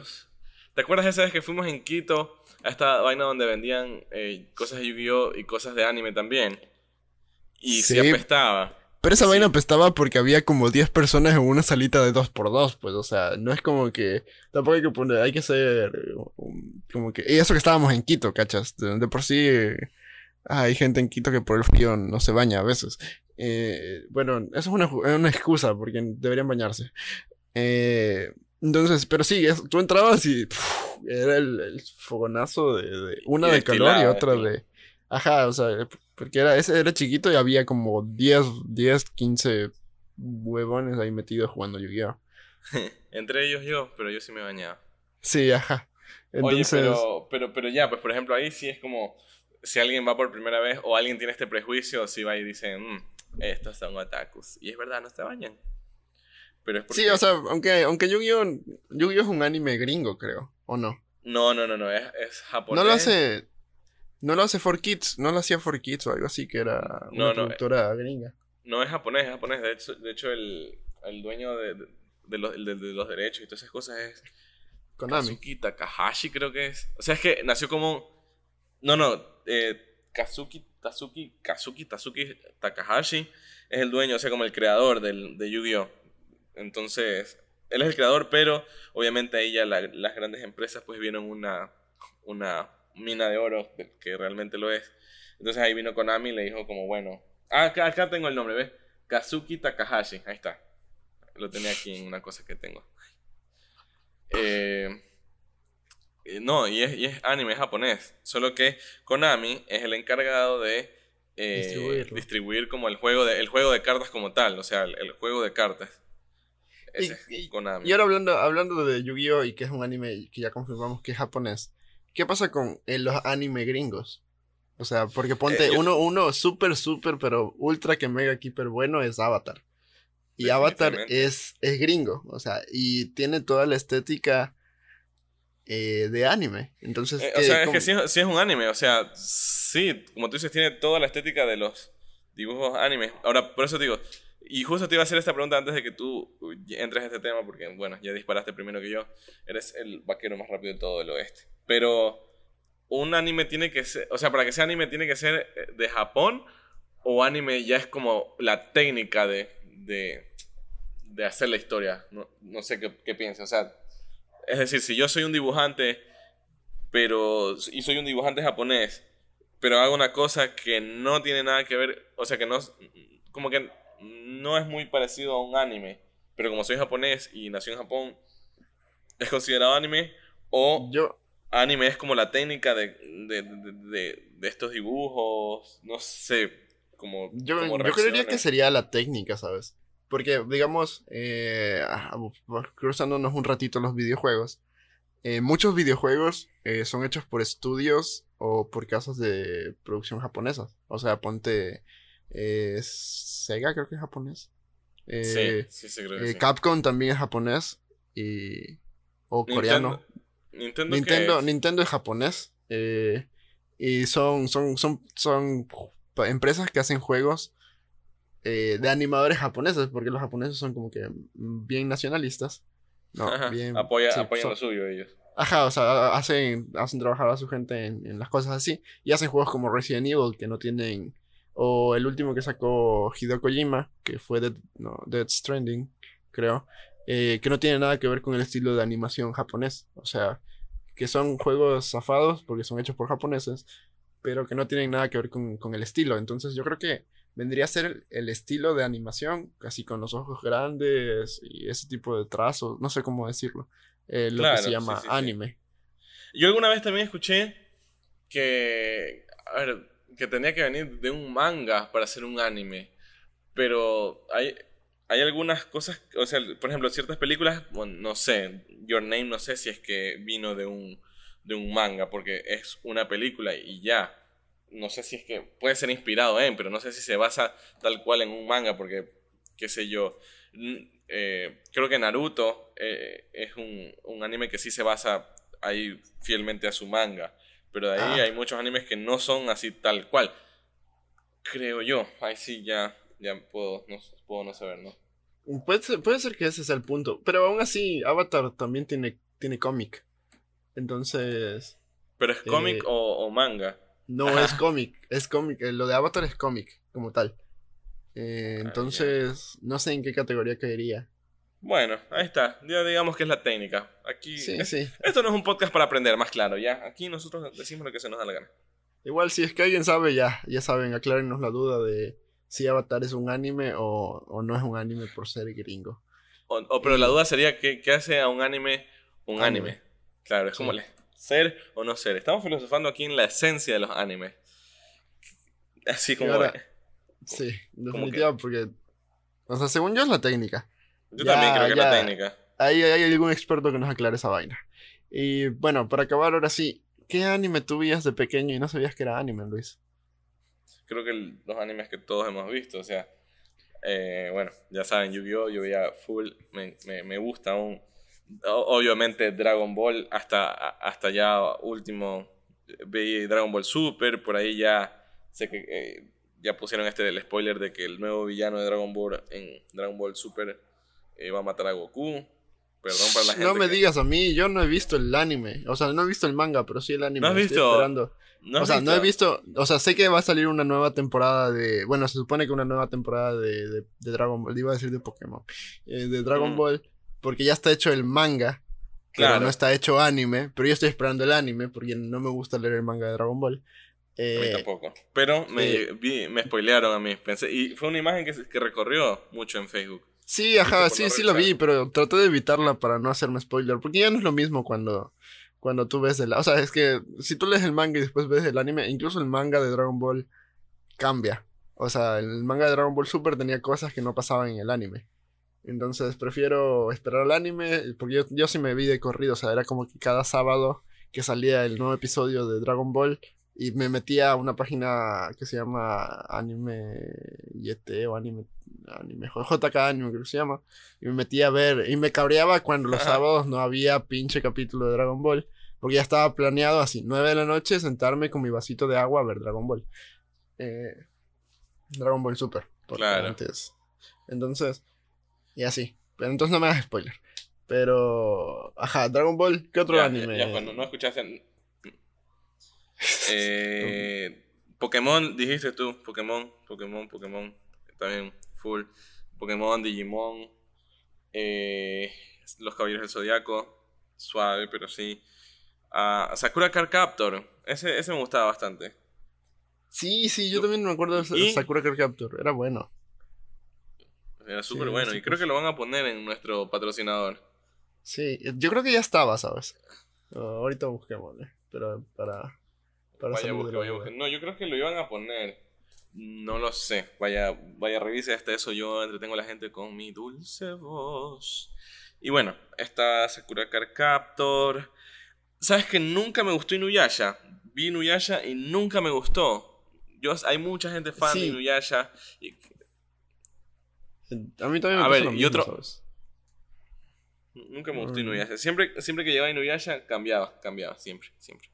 ¿Te acuerdas esa vez que fuimos en Quito a esta vaina donde vendían eh, cosas de Yu-Gi-Oh! y cosas de anime también? Y se apestaba. Pero esa vaina apestaba porque había como 10 personas en una salita de 2x2, pues, o sea, no es como que. Tampoco hay que poner, hay que ser. Como que. Y eso que estábamos en Quito, ¿cachas? De, por sí. hay gente en Quito que por el frío no se baña a veces. Eh, bueno, eso es una, una, excusa porque deberían bañarse. Eh, entonces, pero sí, tú entrabas y era el, fogonazo de, una de calor y otra de... Ajá, o sea, porque era, ese era chiquito y había como 10, 10, 15 huevones ahí metidos jugando Yu-Gi-Oh! Entre ellos yo, pero yo sí me bañaba. Sí, ajá. Entonces... Oye, pero, pero, pero ya, pues por ejemplo ahí sí es como, si alguien va por primera vez o alguien tiene este prejuicio, si va y dice, mmm, estos son otakus. Y es verdad, no se bañan. Pero es porque... Sí, o sea, aunque, aunque Yu-Gi-Oh! Yu-Gi-Oh! es un anime gringo, creo, ¿o no? No, no, no, no, es, es japonés. No lo hace... No lo hace For Kids, no lo hacía For Kids o algo así, que era una productora gringa. No, es japonés, es japonés. De hecho, de hecho el, el dueño de, de, los, de, los, derechos y todas esas cosas es Konami. Kazuki Takahashi, creo que es. O sea, es que nació como. No, no. Eh, Kazuki, Tazuki, Kazuki, Tazuki Takahashi es el dueño, o sea, como el creador del, de Yu-Gi-Oh! Entonces, él es el creador, pero obviamente ahí ya las grandes empresas pues vieron una, una mina de oro, que realmente lo es. Entonces ahí vino Konami y le dijo como, bueno, ah, acá, acá tengo el nombre, ¿ves? Kazuki Takahashi, ahí está. Lo tenía aquí en una cosa que tengo. Eh, no, y es, y es, anime japonés. Solo que Konami es el encargado de eh, distribuir como el juego de, el juego de cartas como tal. O sea, el, juego de cartas. y, Konami. y ahora hablando, hablando de Yu-Gi-Oh! y que es un anime que ya confirmamos que es japonés. ¿Qué pasa con eh, los anime gringos? O sea, porque ponte eh, uno, uno súper, súper, pero ultra que mega keeper bueno es Avatar. Y Avatar es, es gringo, o sea, y tiene toda la estética eh, de anime. Entonces, o sea, es que sí, es un anime, o sea, sí, como tú dices, tiene toda la estética de los dibujos anime. Ahora, por eso te digo, y justo te iba a hacer esta pregunta antes de que tú entres a este tema, porque, bueno, ya disparaste primero que yo. Eres el vaquero más rápido de todo el oeste. Pero un anime tiene que ser, o sea, para que sea anime tiene que ser eh, de Japón o anime ya es como la técnica de, de, de hacer la historia. No, no sé qué, qué piensas. O sea, es decir, si yo soy un dibujante, pero, y soy un dibujante japonés, pero hago una cosa que no tiene nada que ver, o sea, que no, como que no es muy parecido a un anime, pero como soy japonés y nació en Japón, ¿es considerado anime? O, yo, anime es como la técnica de, de, de, de estos dibujos, no sé, como... Yo, yo creería que sería la técnica, ¿sabes? Porque, digamos, eh, cruzándonos un ratito los videojuegos, eh, muchos videojuegos eh, son hechos por estudios o por casas de producción japonesas. O sea, ponte eh, Sega, creo que es japonés. sí, sí, sí, creo que sí. Capcom también es japonés. Y, o coreano. Nintendo, Nintendo, es? Nintendo es japonés. y son, son, son, son empresas que hacen juegos de animadores japoneses, porque los japoneses son como que bien nacionalistas. No, bien. Apoya, apoyan lo suyo ellos. Ajá, o sea, hacen, hacen trabajar a su gente en, las cosas así. Y hacen juegos como Resident Evil que no tienen. O el último que sacó Hideo Kojima, que fue Dead, no, Dead Stranding, creo. Eh, que no tiene nada que ver con el estilo de animación japonés. O sea, que son juegos zafados porque son hechos por japoneses, pero que no tienen nada que ver con, con el estilo. Entonces yo creo que vendría a ser el, estilo de animación, casi con los ojos grandes y ese tipo de trazos, no sé cómo decirlo, eh, lo que se llama anime. Yo alguna vez también escuché que, a ver, que tenía que venir de un manga para hacer un anime, pero hay, hay algunas cosas, o sea, por ejemplo, ciertas películas, bueno, no sé, Your Name no sé si es que vino de un, de un manga, porque es una película y ya. No sé si es que puede ser inspirado en, pero no sé si se basa tal cual en un manga, porque, qué sé yo, eh, creo que Naruto eh, es un, anime que sí se basa ahí fielmente a su manga, pero de ahí ah. hay muchos animes que no son así tal cual. Creo yo, ahí sí ya, ya puedo, no, puedo no saber, ¿no? Puede ser, puede ser que ese sea el punto, pero aún así Avatar también tiene, tiene cómic. Entonces... ¿Pero es cómic eh, o manga? No es cómic, es cómic. Eh, lo de Avatar es cómic, como tal. Eh, ah, entonces, no sé en qué categoría caería. Bueno, ahí está. Ya digamos que es la técnica. Aquí. Esto no es un podcast para aprender, más claro, ¿ya? Aquí nosotros decimos lo que se nos da la gana. Igual, si es que alguien sabe, ya, ya saben, aclárenos la duda de si Avatar es un anime o, no es un anime por ser gringo. O, pero la duda sería: ¿qué, hace a un anime un anime? Claro, es como le ser o no ser. Estamos filosofando aquí en la esencia de los animes. Así como... sí, definitivamente, porque... O sea, según yo es la técnica. Yo también creo que es la técnica. Ahí hay algún experto que nos aclare esa vaina. Y bueno, para acabar ahora sí, ¿qué anime tú de pequeño y no sabías que era anime, Luis? Creo que los animes que todos hemos visto, o sea, eh, bueno, ya saben, Yu-Gi-Oh! yo veía full, me, me, me gusta aún obviamente Dragon Ball hasta, hasta ya último Dragon Ball Super, por ahí ya sé que eh, ya pusieron este del spoiler de que el nuevo villano de Dragon Ball en Dragon Ball Super va a matar a Goku. Perdón para la gente. No me digas a mí, yo no he visto el anime. O sea, no he visto el manga, pero sí el anime. ¿No has visto? o sea, no he visto. O sea, sé que va a salir una nueva temporada de. Bueno, se supone que una nueva temporada de, de, Dragon Ball. Iba a decir de Pokémon. Eh, de Dragon Ball porque ya está hecho el manga. Claro. Pero no está hecho anime. Pero yo estoy esperando el anime porque no me gusta leer el manga de Dragon Ball. Eh, a mí tampoco. Pero me, eh, me spoilearon a mí. Pensé, y fue una imagen que, que recorrió mucho en Facebook. Sí, ajá, sí, sí lo vi, pero traté de evitarla para no hacerme spoiler. Porque ya no es lo mismo cuando, cuando tú ves el... O sea, es que si tú lees el manga y después ves el anime, incluso el manga de Dragon Ball cambia. O sea, el manga de Dragon Ball Super tenía cosas que no pasaban en el anime. Entonces prefiero esperar al anime, porque yo, yo sí me vi de corrido, o sea, era como que cada sábado que salía el nuevo episodio de Dragon Ball y me metía a una página que se llama Anime YT o Anime, anime JK Anime creo que se llama, y me metía a ver, y me cabreaba cuando los sábados no había pinche capítulo de Dragon Ball, porque ya estaba planeado así, 9 de la noche, sentarme con mi vasito de agua a ver Dragon Ball. Eh, Dragon Ball Super. Claro. Antes. Entonces, y así. Pero entonces no me hagas spoiler. Pero. Ajá, Dragon Ball, ¿qué otro anime? Ya, cuando no escuchaste. Eh, Pokémon, dijiste tú. Pokémon, Pokémon, Pokémon. También full. Pokémon, Digimon. Eh, los Caballeros del Zodiaco. Suave, pero sí. Uh, Sakura Card Captor. Ese, ese me gustaba bastante. Sí, sí, yo también me acuerdo de Sakura Card Captor. Era bueno. Era súper bueno. Y creo que lo van a poner en nuestro patrocinador. Sí, yo creo que ya estaba, ¿sabes? ahorita busquémosle. Pero para. Para vaya, No, yo creo que lo iban a poner. No lo sé. Vaya, vaya, revise hasta eso. Yo entretengo a la gente con mi dulce voz. Y bueno, está Sakura Car Captor. ¿Sabes que nunca me gustó Inuyasha? Vi Inuyasha y nunca me gustó. Yo, hay mucha gente fan de Inuyasha. A mí también me A ver, y otro. Nunca me gustó mm. Inuyasha. Siempre, siempre que llegaba Inuyasha cambiaba, cambiaba, siempre, siempre.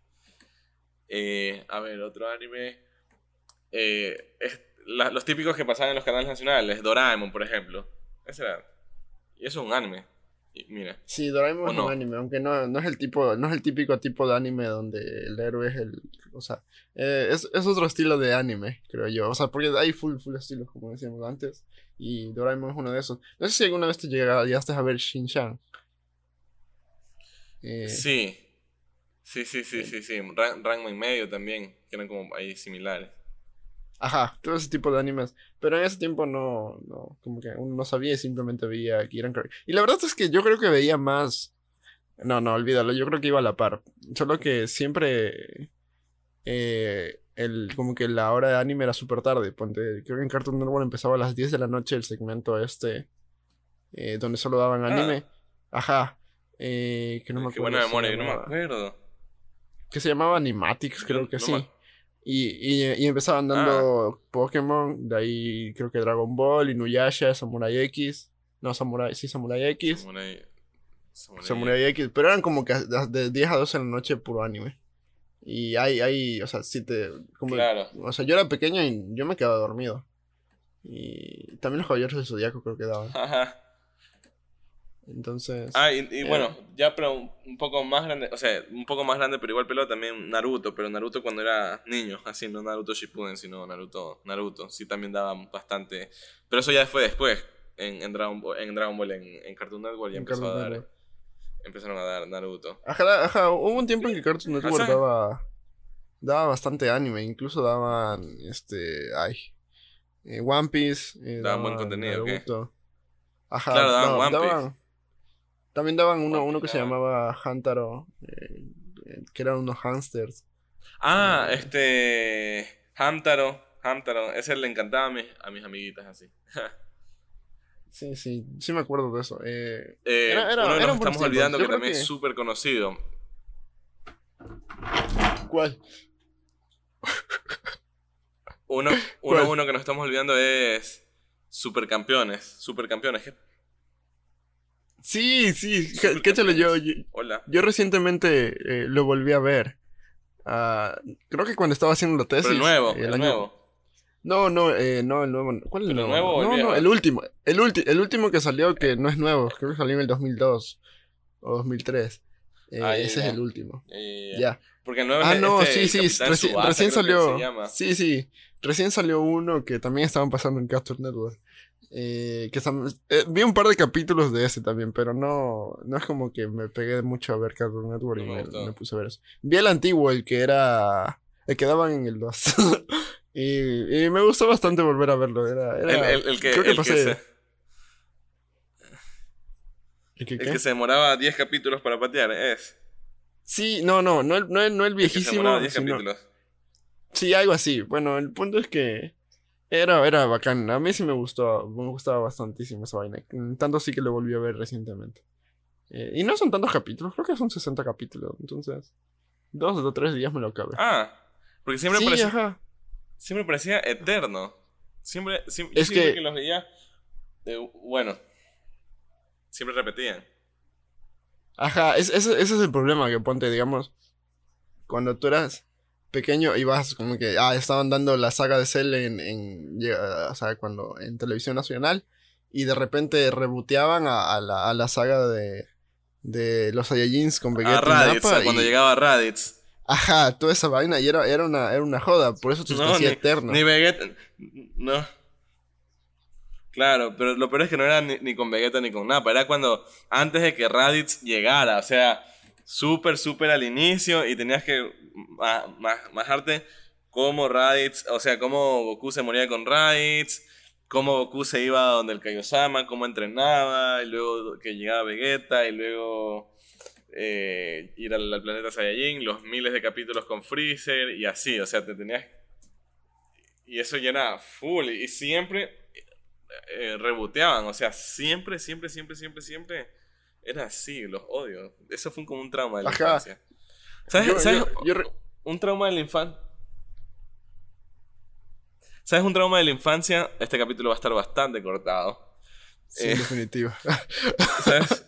Eh, a ver, otro anime. Eh, los típicos que pasaban en los canales nacionales. Doraemon, por ejemplo. Ese era. Y eso es un anime. mira. Sí, Doraemon es un anime, aunque no, no, es el tipo, no es el típico tipo de anime donde el héroe es el. O sea, eh, es, es, otro estilo de anime, creo yo. O sea, porque hay full, full estilos, como decíamos antes. Y Doraemon es uno de esos. No sé si alguna vez te llegaste a ver Shin-Chan. Eh, sí. Sí, sí, sí, sí, sí. Rango y medio también, que eran como ahí similares. Ajá, todo ese tipo de animes. Pero en ese tiempo no, no, como que uno no sabía y simplemente veía que eran Y la verdad es que yo creo que veía más. No, no, olvídalo, yo creo que iba a la par. Solo que siempre. Eh, el, como que la hora de anime era súper tarde. Ponte, creo que en Cartoon Network empezaba a las 10 de la noche el segmento este. Eh, donde solo daban ah. anime. Ajá. Eh, que no me acuerdo. Qué buena memoria, no me acuerdo. Que se llamaba Animatics, creo que sí. Y, y, empezaban dando ah. Pokémon, de ahí creo que Dragon Ball, Inuyasha, Samurai X. No, Samurai, sí, Samurai X. Samurai, Samurai, X. Pero eran como que de 10 a 12 de la noche puro anime. Y hay, hay, o sea, si te... Como, claro. O sea, yo era pequeño y yo me quedaba dormido. Y también los caballeros del zodiaco creo que daban. Ajá. Entonces. Ah, y, eh, bueno, ya pero un, poco más grande, o sea, un poco más grande, pero igual pelo también Naruto, pero Naruto cuando era niño, así, no Naruto Shippuden, sino Naruto, Naruto, sí también daba bastante. Pero eso ya fue después, en, en Dragon Ball, en, Dragon Ball, en, Cartoon Network ya empezó a dar. Empezaron a dar Naruto. Ajá, ajá, hubo un tiempo en que Cartoon Network daba, daba bastante anime, incluso daban, este, ay, eh, One Piece. Eh, daban, buen contenido, Naruto. Ajá, claro, daban One Piece. También daban uno, uno que se llamaba Hantaro, eh, que eran unos hamsters. Ah, este. Hamtaro, Hamtaro. Ese le encantaba a mis, a mis amiguitas así. sí, sí, sí me acuerdo de eso. Eh, eh era, era, uno los estamos olvidando que también es súper conocido. ¿Cuál? Uno, uno, uno que nos estamos olvidando es Supercampeones. Supercampeones. Sí, sí, cáchalo yo, yo. Hola. Yo recientemente eh, lo volví a ver. Uh, creo que cuando estaba haciendo la tesis. el nuevo, el, año... nuevo. No, no, eh, no, el nuevo. ¿Cuál es el nuevo? nuevo no, no, el último. El, el último que salió, que no es nuevo, creo que salió en el 2002 o 2003. Eh, ah, ese es el último. Ya. Porque el nuevo ah, no, este sí, sí, recién salió. Sí, sí. Recién salió uno que también estaban pasando en Castor Network. Eh, que eh, vi un par de capítulos de ese también, pero no, no es como que me pegué mucho a ver Cartoon Network y me, puse a ver eso. Vi el antiguo, el que era. El que daban en el 2. y, y, me gustó bastante volver a verlo. Era, el, que, el que se demoraba 10 capítulos para patear, es. Sí, no, no, no el, no el, no el viejísimo. 10 capítulos. Sí, algo así. Bueno, el punto es que era, era bacán. A mí sí me gustó. Me gustaba bastantísimo esa vaina. Tanto sí que lo volví a ver recientemente. Eh, y no son tantos capítulos. Creo que son 60 capítulos. Entonces, dos o tres días me lo acabé. Ah, porque siempre parecía. Siempre parecía eterno. Siempre, siempre, es que... los veía. bueno. Siempre repetían. Ajá, ese es el problema que ponte, digamos. Cuando tú eras pequeño ibas como que, ah, estaban dando la saga de Cell en, en o sea, cuando, en televisión nacional y de repente reboteaban a, la, a la, saga de, de los Saiyajins con Vegeta a Raditz, cuando llegaba Raditz. Ajá, toda esa vaina y era, era, una, era una joda, por eso te no, hacía eterno. Ni Vegeta, no. Claro, pero lo peor es que no era ni, ni con Vegeta ni con Nappa, era cuando, antes de que Raditz llegara, o sea, súper, súper al inicio y tenías que majarte cómo Raditz, o sea, cómo Goku se moría con Raditz, cómo Goku se iba donde el Kaiosama, cómo entrenaba, y luego que llegaba Vegeta, y luego eh, ir al, planeta Saiyajin, los miles de capítulos con Freezer, y así, o sea, te tenías... Y eso llena full, y siempre eh, reboteaban, o sea, siempre, siempre, siempre, siempre, siempre era así, los odio. Eso fue como un trauma de la infancia. ¿Sabes? un trauma de la infancia. ¿Sabes un trauma de la infancia? Este capítulo va a estar bastante cortado. Sí, eh, definitiva. ¿Sabes?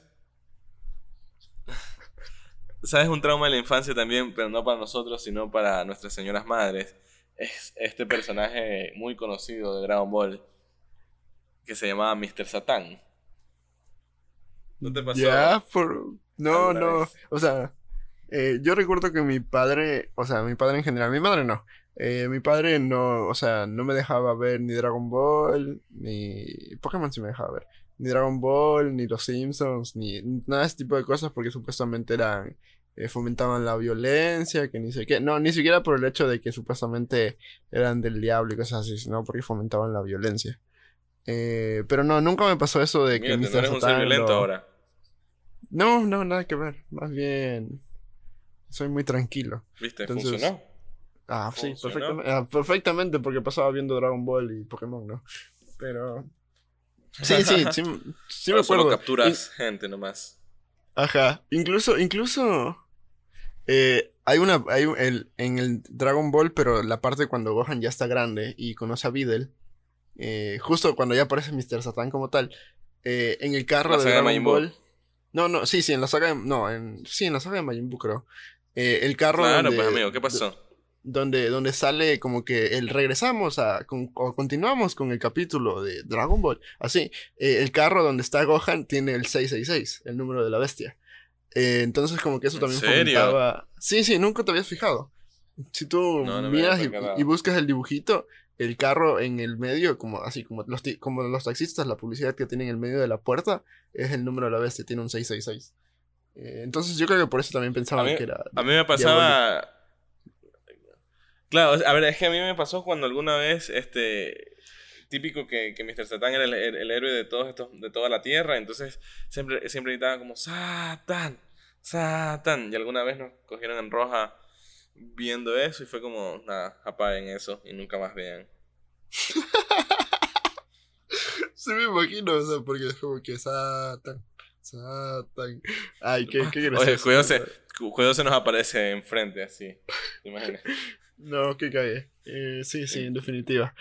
¿Sabes un trauma de la infancia también, pero no para nosotros, sino para nuestras señoras madres? Es este personaje muy conocido de Dragon Ball que se llamaba Mr. Satan. ¿No te pasó? Ya, por... No, no. O sea, eh, yo recuerdo que mi padre, o sea, mi padre en general, mi madre no. Eh, mi padre no, o sea, no me dejaba ver ni Dragon Ball, ni Pokémon sí me dejaba ver. Ni Dragon Ball, ni Los Simpsons, ni nada de ese tipo de cosas porque supuestamente eran, eh, fomentaban la violencia, que ni sé qué. No, ni siquiera por el hecho de que supuestamente eran del diablo y cosas así, sino porque fomentaban la violencia. pero no, nunca me pasó eso de que... no eres un ser violento ahora. No, no, nada que ver. Más bien soy muy tranquilo. ¿Viste? ¿Funcionó? Ah, sí, perfectamente, ah, perfectamente, porque pasaba viendo Dragon Ball y Pokémon, ¿no? Pero... Sí, sí, sí, sí me acuerdo. capturas gente nomás. Ajá, incluso, incluso... Eh, hay una, hay el, en el Dragon Ball, pero la parte cuando Gohan ya está grande y conoce a Videl, eh, justo cuando ya aparece Mr. Satan como tal, eh, en el carro de Dragon Ball... No, no, sí, sí, en la saga de, no, en, sí, en la saga de Majin Buu creo. Eh, el carro. Claro, pues amigo, ¿qué pasó? Donde, donde sale como que el regresamos a, o continuamos con el capítulo de Dragon Ball. Así, eh, el carro donde está Gohan tiene el 666, el número de la bestia. Eh, entonces como que eso también fomentaba... Sí, sí, nunca te habías fijado. Si tú miras y, buscas el dibujito, el carro en el medio, como así como los, como los taxistas, la publicidad que tienen en el medio de la puerta, es el número de la bestia, tiene un 666. Eh, entonces yo creo que por eso también pensaba que era... A mí me pasaba... Claro, a ver, es que a mí me pasó cuando alguna vez, este, típico que, que Mr. Satan era el, héroe de todos estos, de toda la tierra, entonces siempre, siempre gritaba como Satan, Satan, y alguna vez nos cogieron en roja viendo eso y fue como, nada, apaguen eso y nunca más vean. Se me imagino, o sea, porque es como que Satan. Satan. Ay, qué, qué gracioso. Oye, cuidado se, cuidado se nos aparece enfrente, así. ¿Te imaginas? no, qué cague. Eh, sí, sí, en definitiva.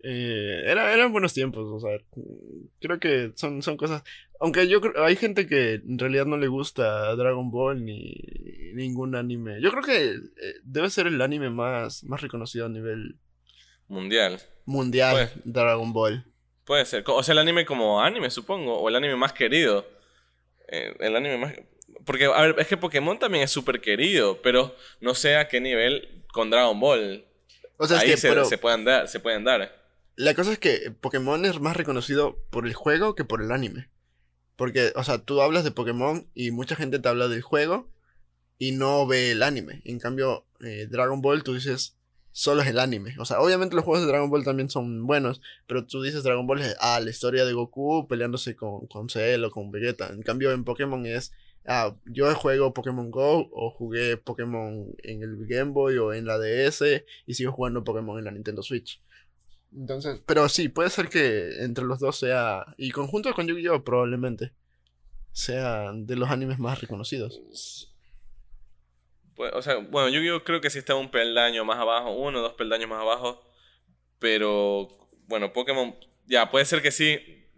Eh, era, eran buenos tiempos, o sea, creo que son, son cosas. Aunque yo creo, hay gente que en realidad no le gusta Dragon Ball ni ningún anime. Yo creo que eh, debe ser el anime más, más reconocido a nivel mundial. Mundial, Dragon Ball. Puede ser, o sea, el anime como anime, supongo, o el anime más querido. Eh, el anime más. Porque, a ver, es que Pokémon también es súper querido, pero no sé a qué nivel con Dragon Ball. O sea, Ahí se, se, pueden dar, se pueden dar. La cosa es que Pokémon es más reconocido por el juego que por el anime. Porque, o sea, tú hablas de Pokémon y mucha gente te habla del juego y no ve el anime. En cambio, eh, Dragon Ball, tú dices, solo es el anime. O sea, obviamente los juegos de Dragon Ball también son buenos, pero tú dices Dragon Ball es, ah, la historia de Goku peleándose con, con Cell o con Vegeta. En cambio, en Pokémon es, ah, yo juego Pokémon Go o jugué Pokémon en el Game Boy o en la DS y sigo jugando Pokémon en la Nintendo Switch. Entonces, pero sí, puede ser que entre los dos sea, y conjunto con Yu-Gi-Oh! probablemente, sea de los animes más reconocidos. Pues, o sea, bueno, Yu-Gi-Oh! creo que sí está un peldaño más abajo, uno o dos peldaños más abajo, pero bueno, Pokémon, ya, puede ser que sí,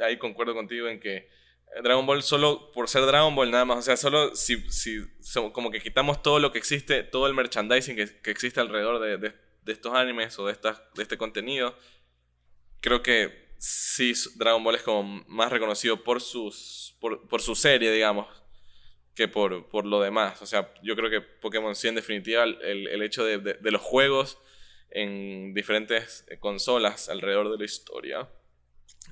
ahí concuerdo contigo en que Dragon Ball solo por ser Dragon Ball nada más, o sea, solo si, si como que quitamos todo lo que existe, todo el merchandising que, existe alrededor de, de de estos animes o de, estas, de este contenido, creo que sí Dragon Ball es como más reconocido por, sus, por, su serie, digamos, que por, por, lo demás. O sea, yo creo que Pokémon sí, en definitiva, el, el hecho de, de, los juegos en diferentes consolas alrededor de la historia.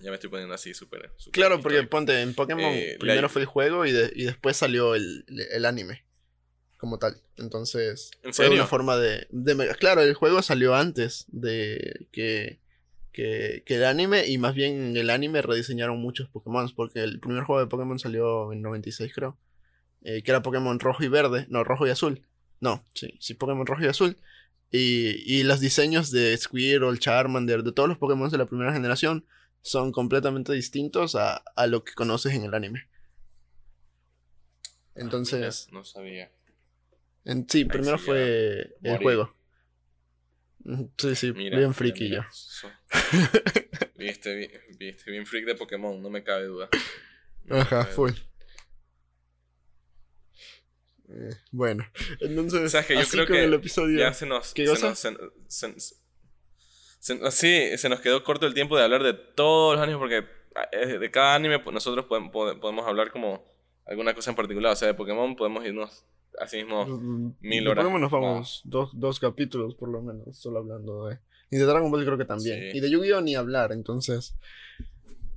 Ya me estoy poniendo así súper. Claro, porque ponte, en Pokémon eh, primero fue el juego y, y después salió el, el anime como tal. Entonces, fue una forma de, Claro, el juego salió antes de que, que, el anime, y más bien en el anime rediseñaron muchos Pokémon, porque el primer juego de Pokémon salió en 96, creo. Eh, que era Pokémon rojo y verde, no, rojo y azul. No, sí, sí, Pokémon rojo y azul. Y, y los diseños de Squirtle, Charmander, de todos los Pokémon de la primera generación son completamente distintos a, a lo que conoces en el anime. Entonces. no sabía. sí, primero fue el juego. Sí, sí, bien friki yo. Viste, viste, bien freak de Pokémon, no me cabe duda. Ajá, full. Eh, bueno, entonces, ¿Sabes que yo creo que el episodio... ya se nos... ¿Qué cosa? Se sí, se nos quedó corto el tiempo de hablar de todos los animes porque eh, de cada anime pues, nosotros podemos, podemos hablar como alguna cosa en particular. O sea, de Pokémon podemos irnos así mismo mm, mil horas. Pokémon nos vamos dos, dos capítulos por lo menos, solo hablando de... Y de Dragon Ball creo que también. Y de Yu-Gi-Oh! ni hablar, entonces...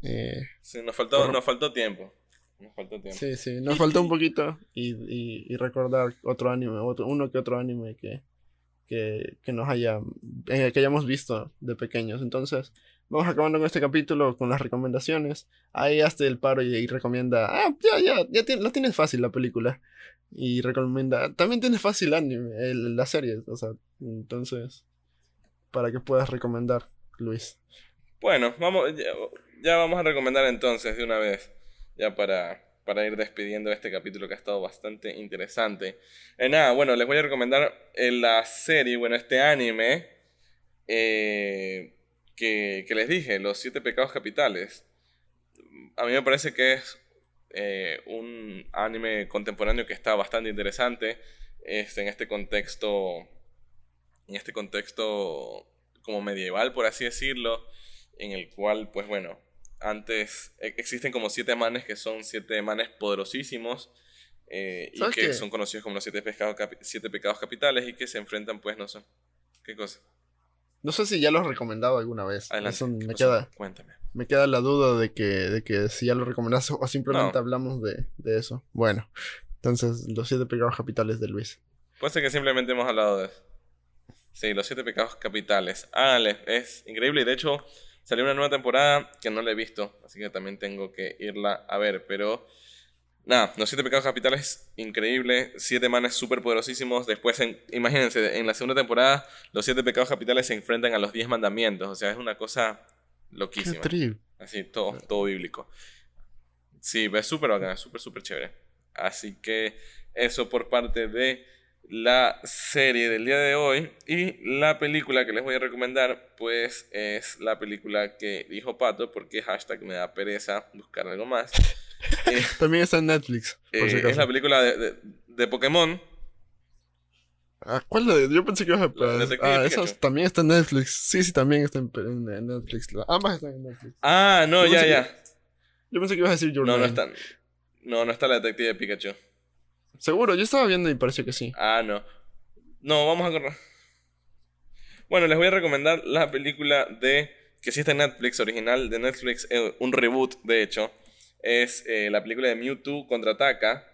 Eh, sí, nos faltó, nos faltó tiempo. Nos faltó tiempo. Sí, sí, nos faltó un poquito y, y, y recordar otro anime, otro, uno que otro anime que, que, que nos haya, eh, que hayamos visto de pequeños. Entonces, vamos acabando con este capítulo con las recomendaciones. Ahí hasta el paro y, recomienda, ah, ya, ya, ya lo tienes fácil la película. Y recomienda, también tienes fácil anime, la serie, o sea, entonces, para que puedas recomendar, Luis. Bueno, vamos, ya vamos a recomendar entonces de una vez, ya para para ir despidiendo este capítulo que ha estado bastante interesante. Eh, nada, bueno, les voy a recomendar eh, la serie, bueno, este anime eh, que, les dije, Los Siete Pecados Capitales. A mí me parece que es un anime contemporáneo que está bastante interesante este, en este contexto, en este contexto como medieval, por así decirlo, en el cual, pues bueno, antes e, existen como siete manes que son siete manes poderosísimos eh, y que son conocidos como los siete, pescados siete pecados capitales y que se enfrentan pues no sé qué cosa no sé si ya lo has recomendado alguna vez me queda cuéntame. me queda la duda de que de que si ya lo recomendaste o simplemente hablamos de, de, eso. Bueno entonces los siete pecados capitales de Luis. Puede ser que simplemente hemos hablado de eso. Sí los siete pecados capitales. Ah es increíble y de hecho Salió una nueva temporada que no la he visto, así que también tengo que irla a ver. Pero nada, los siete pecados capitales, increíble. Siete manes súper poderosísimos. Después, imagínense, en la segunda temporada, los siete pecados capitales se enfrentan a los diez mandamientos. O sea, es una cosa loquísima. Así, todo, todo bíblico. Sí, es súper bacana, súper, súper chévere. Así que eso por parte de la serie del día de hoy y la película que les voy a recomendar pues es la película que dijo Pato porque hashtag me da pereza buscar algo más. Eh, también está en Netflix. Eh, es la película de, de, Pokémon. Ah, ¿Cuál de? Yo pensé que ibas a... Ah, esa también está en Netflix. Sí, sí, también está en, Netflix. Ambas están en Netflix. Ah, no, ya, ya. Yo pensé que ibas a decir Your No, no está. No, no está la detective de Pikachu. Seguro, yo estaba viendo y pareció que sí. Ah, no. No, vamos a correr. Bueno, les voy a recomendar la película de. que sí está en Netflix, original de Netflix, eh, un reboot, de hecho. Es eh, la película de Mewtwo contraataca.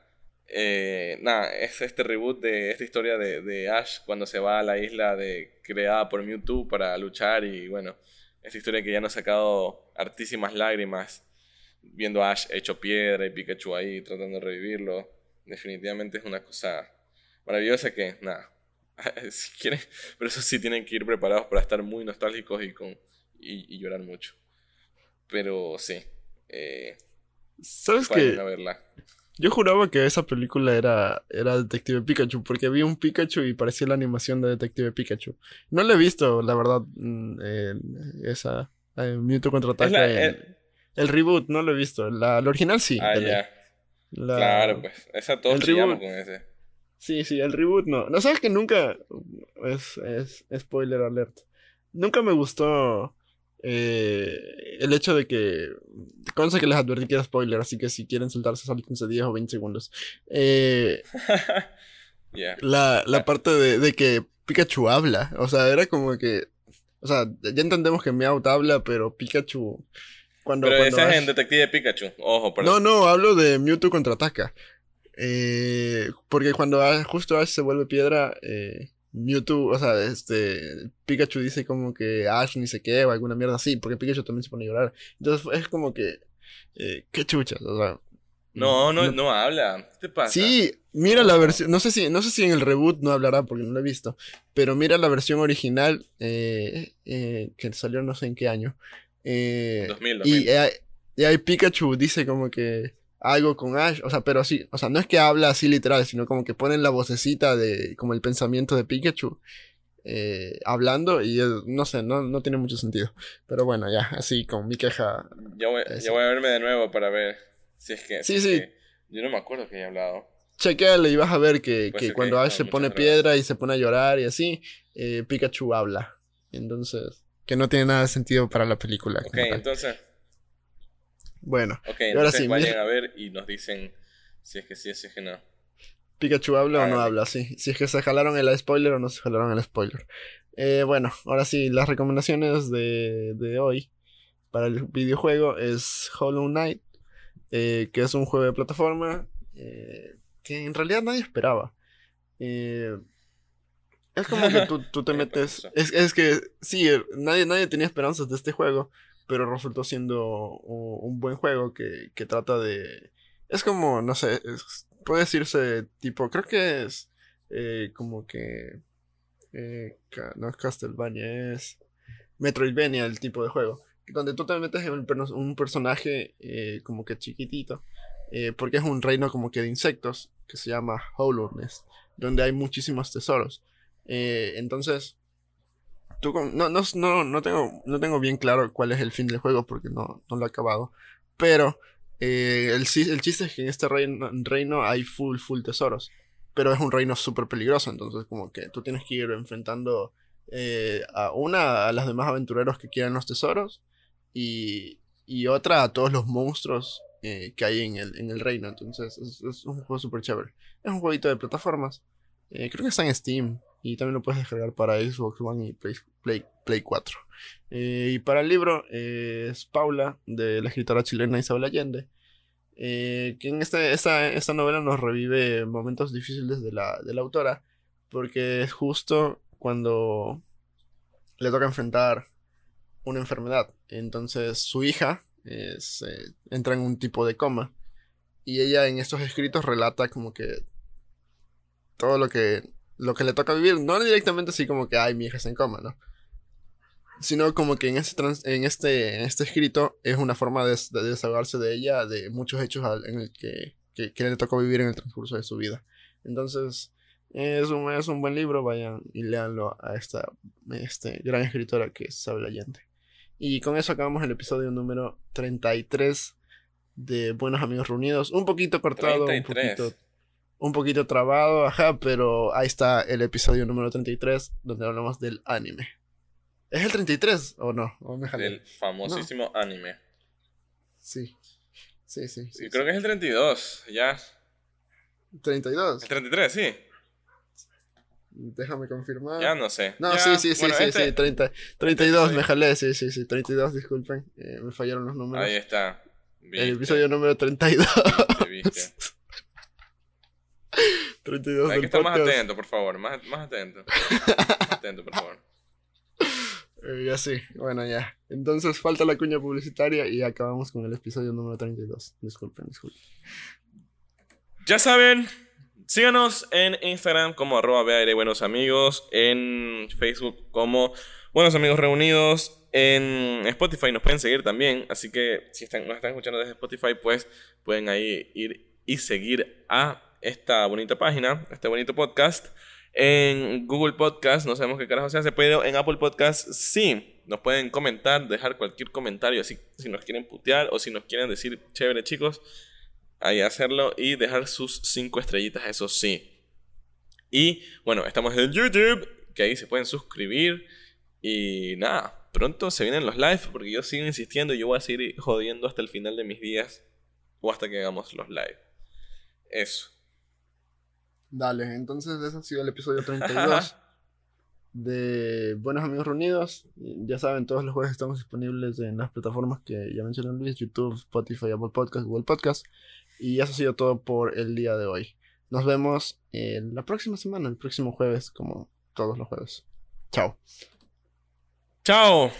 Eh, nada, es este reboot de esta historia de, de, Ash cuando se va a la isla de, creada por Mewtwo para luchar y bueno, esta historia que ya nos ha sacado hartísimas lágrimas viendo a Ash hecho piedra y Pikachu ahí tratando de revivirlo definitivamente es una cosa maravillosa que, nada, si quieren, pero eso sí tienen que ir preparados para estar muy nostálgicos y, con, y, llorar mucho. Pero sí. Eh, ¿Sabes qué? Yo juraba que esa película era, era Detective Pikachu, porque vi un Pikachu y parecía la animación de Detective Pikachu. No la he visto, la verdad, mm, esa eh, Mewtwo contraataca. El, el, reboot, no lo he visto. La, original sí. Ah, ya. Claro, pues. Esa todos con ese. Sí, sí, el reboot no. No sabes que nunca. Es, es spoiler alert. Nunca me gustó eh, el hecho de que. Conste que les advertí que era spoiler, así que si quieren saltarse, saltense 10 o 20 segundos. Eh, la, la parte de, de, que Pikachu habla. O sea, era como que. O sea, ya entendemos que Meowth habla, pero Pikachu pero ese es en Detective Pikachu. Ojo, perdón. No, no, hablo de Mewtwo contraataca. Eh, porque cuando justo Ash se vuelve piedra, eh, Mewtwo, o sea, este, Pikachu dice como que Ash ni se qué o alguna mierda así, porque Pikachu también se pone a llorar. Entonces es como que, eh, qué chuchas, o sea. No, no, no, habla. ¿Qué te pasa? Sí, mira la versión, no sé si, no sé si en el reboot no hablará porque no lo he visto, pero mira la versión original eh, eh, que salió no sé en qué año. Eh, y, ahí Pikachu dice como que algo con Ash, o sea, pero sí, o sea, no es que habla así literal, sino como que ponen la vocecita de, como el pensamiento de Pikachu. Eh, hablando y no sé, no, no tiene mucho sentido. Pero bueno, ya, así con mi queja. Ya voy, voy a verme de nuevo para ver si es que... Sí, sí. yo no me acuerdo que haya hablado. Chequeale y vas a ver que, que cuando Ash se pone piedra y se pone a llorar y así, eh, Pikachu habla. Entonces, que no tiene nada de sentido para la película. Ok, entonces... Bueno, ok, ahora sí, vayan a ver y nos dicen si es que sí, si es que no. Pikachu habla o no habla, sí. Si es que se jalaron el spoiler o no se jalaron el spoiler. Eh, bueno, ahora sí, las recomendaciones de, de, hoy para el videojuego es Hollow Knight, eh, que es un juego de plataforma eh, que en realidad nadie esperaba. Es como que tú, tú te metes... Es, es, que sí, nadie, nadie tenía esperanzas de este juego, pero resultó siendo un, buen juego que, que trata de... Es como, no sé, es, puede decirse tipo, creo que es eh, como que... Eh, no es Castlevania, es Metroidvania el tipo de juego. Donde tú te metes en un, personaje eh, como que chiquitito. porque es un reino como que de insectos que se llama Hollowness. Donde hay muchísimos tesoros. Entonces, tú no, no, no, no, tengo, no tengo bien claro cuál es el fin del juego porque no, no lo he acabado. Pero eh, el, el, chiste es que en este reino, reino, hay full, full tesoros. Pero es un reino súper peligroso. Entonces, como que tú tienes que ir enfrentando eh, a una a las demás aventureros que quieran los tesoros. Y, y otra a todos los monstruos eh, que hay en el, en el reino. Entonces, es, es un juego súper chévere. Es un jueguito de plataformas. creo que está en Steam. Y también lo puedes descargar para Xbox One y Play, Play, 4. Eh, y para el libro eh, es Paula, de la escritora chilena Isabel Allende. Eh, que en este, esta, esta, novela nos revive momentos difíciles de la, de la autora. Porque es justo cuando le toca enfrentar una enfermedad. Entonces su hija entra en un tipo de coma. Y ella en estos escritos relata como que todo lo que lo que le toca vivir, no directamente así como que, ay, mi hija está en coma, ¿no? Sino como que en este, en este, este escrito es una forma de, desahogarse de ella, de muchos hechos en el que, que, le tocó vivir en el transcurso de su vida. Entonces, es un, es un buen libro, vayan y leanlo a esta este, gran escritora que es Isabel Allende. Y con eso acabamos el episodio número 33 de Buenos Amigos Reunidos. Un poquito cortado, un poquito un poquito trabado, ajá, pero ahí está el episodio número 33 donde hablamos del anime. ¿Es el 33 o no? ¿O el famosísimo anime. Sí. Sí, sí. sí, creo que es el 32, ya. ¿32? El 33, sí. Déjame confirmar. Ya no sé. No, sí, sí, sí, sí, este sí, 30, 32 me jalé, sí, sí, sí, 32, disculpen, eh, me fallaron los números. Ahí está. El episodio número 32. ¿Viste? 32 Hay que estar más atento, por favor. Más, más atento. más atento, por favor. Eh, ya sí, bueno, ya. Entonces falta la cuña publicitaria y acabamos con el episodio número 32. Disculpen, disculpen. Ya saben, síganos en Instagram como arroba buenos amigos, en Facebook como buenos amigos reunidos, en Spotify nos pueden seguir también, así que si están, nos están escuchando desde Spotify, pues pueden ahí ir y seguir a esta bonita página, este bonito podcast. En Google Podcast, no sabemos qué carajo se hace, pero en Apple Podcast sí. Nos pueden comentar, dejar cualquier comentario, así, si nos quieren putear o si nos quieren decir, chévere chicos, ahí hacerlo y dejar sus cinco estrellitas, eso sí. Y bueno, estamos en YouTube, que ahí se pueden suscribir. Y nada, pronto se vienen los live, porque yo sigo insistiendo, yo voy a seguir jodiendo hasta el final de mis días o hasta que hagamos los live. Eso. Dale, entonces ese ha sido el episodio 32 de Buenos Amigos Reunidos. Ya saben, todos los jueves estamos disponibles en las plataformas que ya mencionó Luis, YouTube, Spotify, Apple Podcast, Google Podcast. Y eso ha sido todo por el día de hoy. Nos vemos en la próxima semana, el próximo jueves, como todos los jueves. Chao. Chao.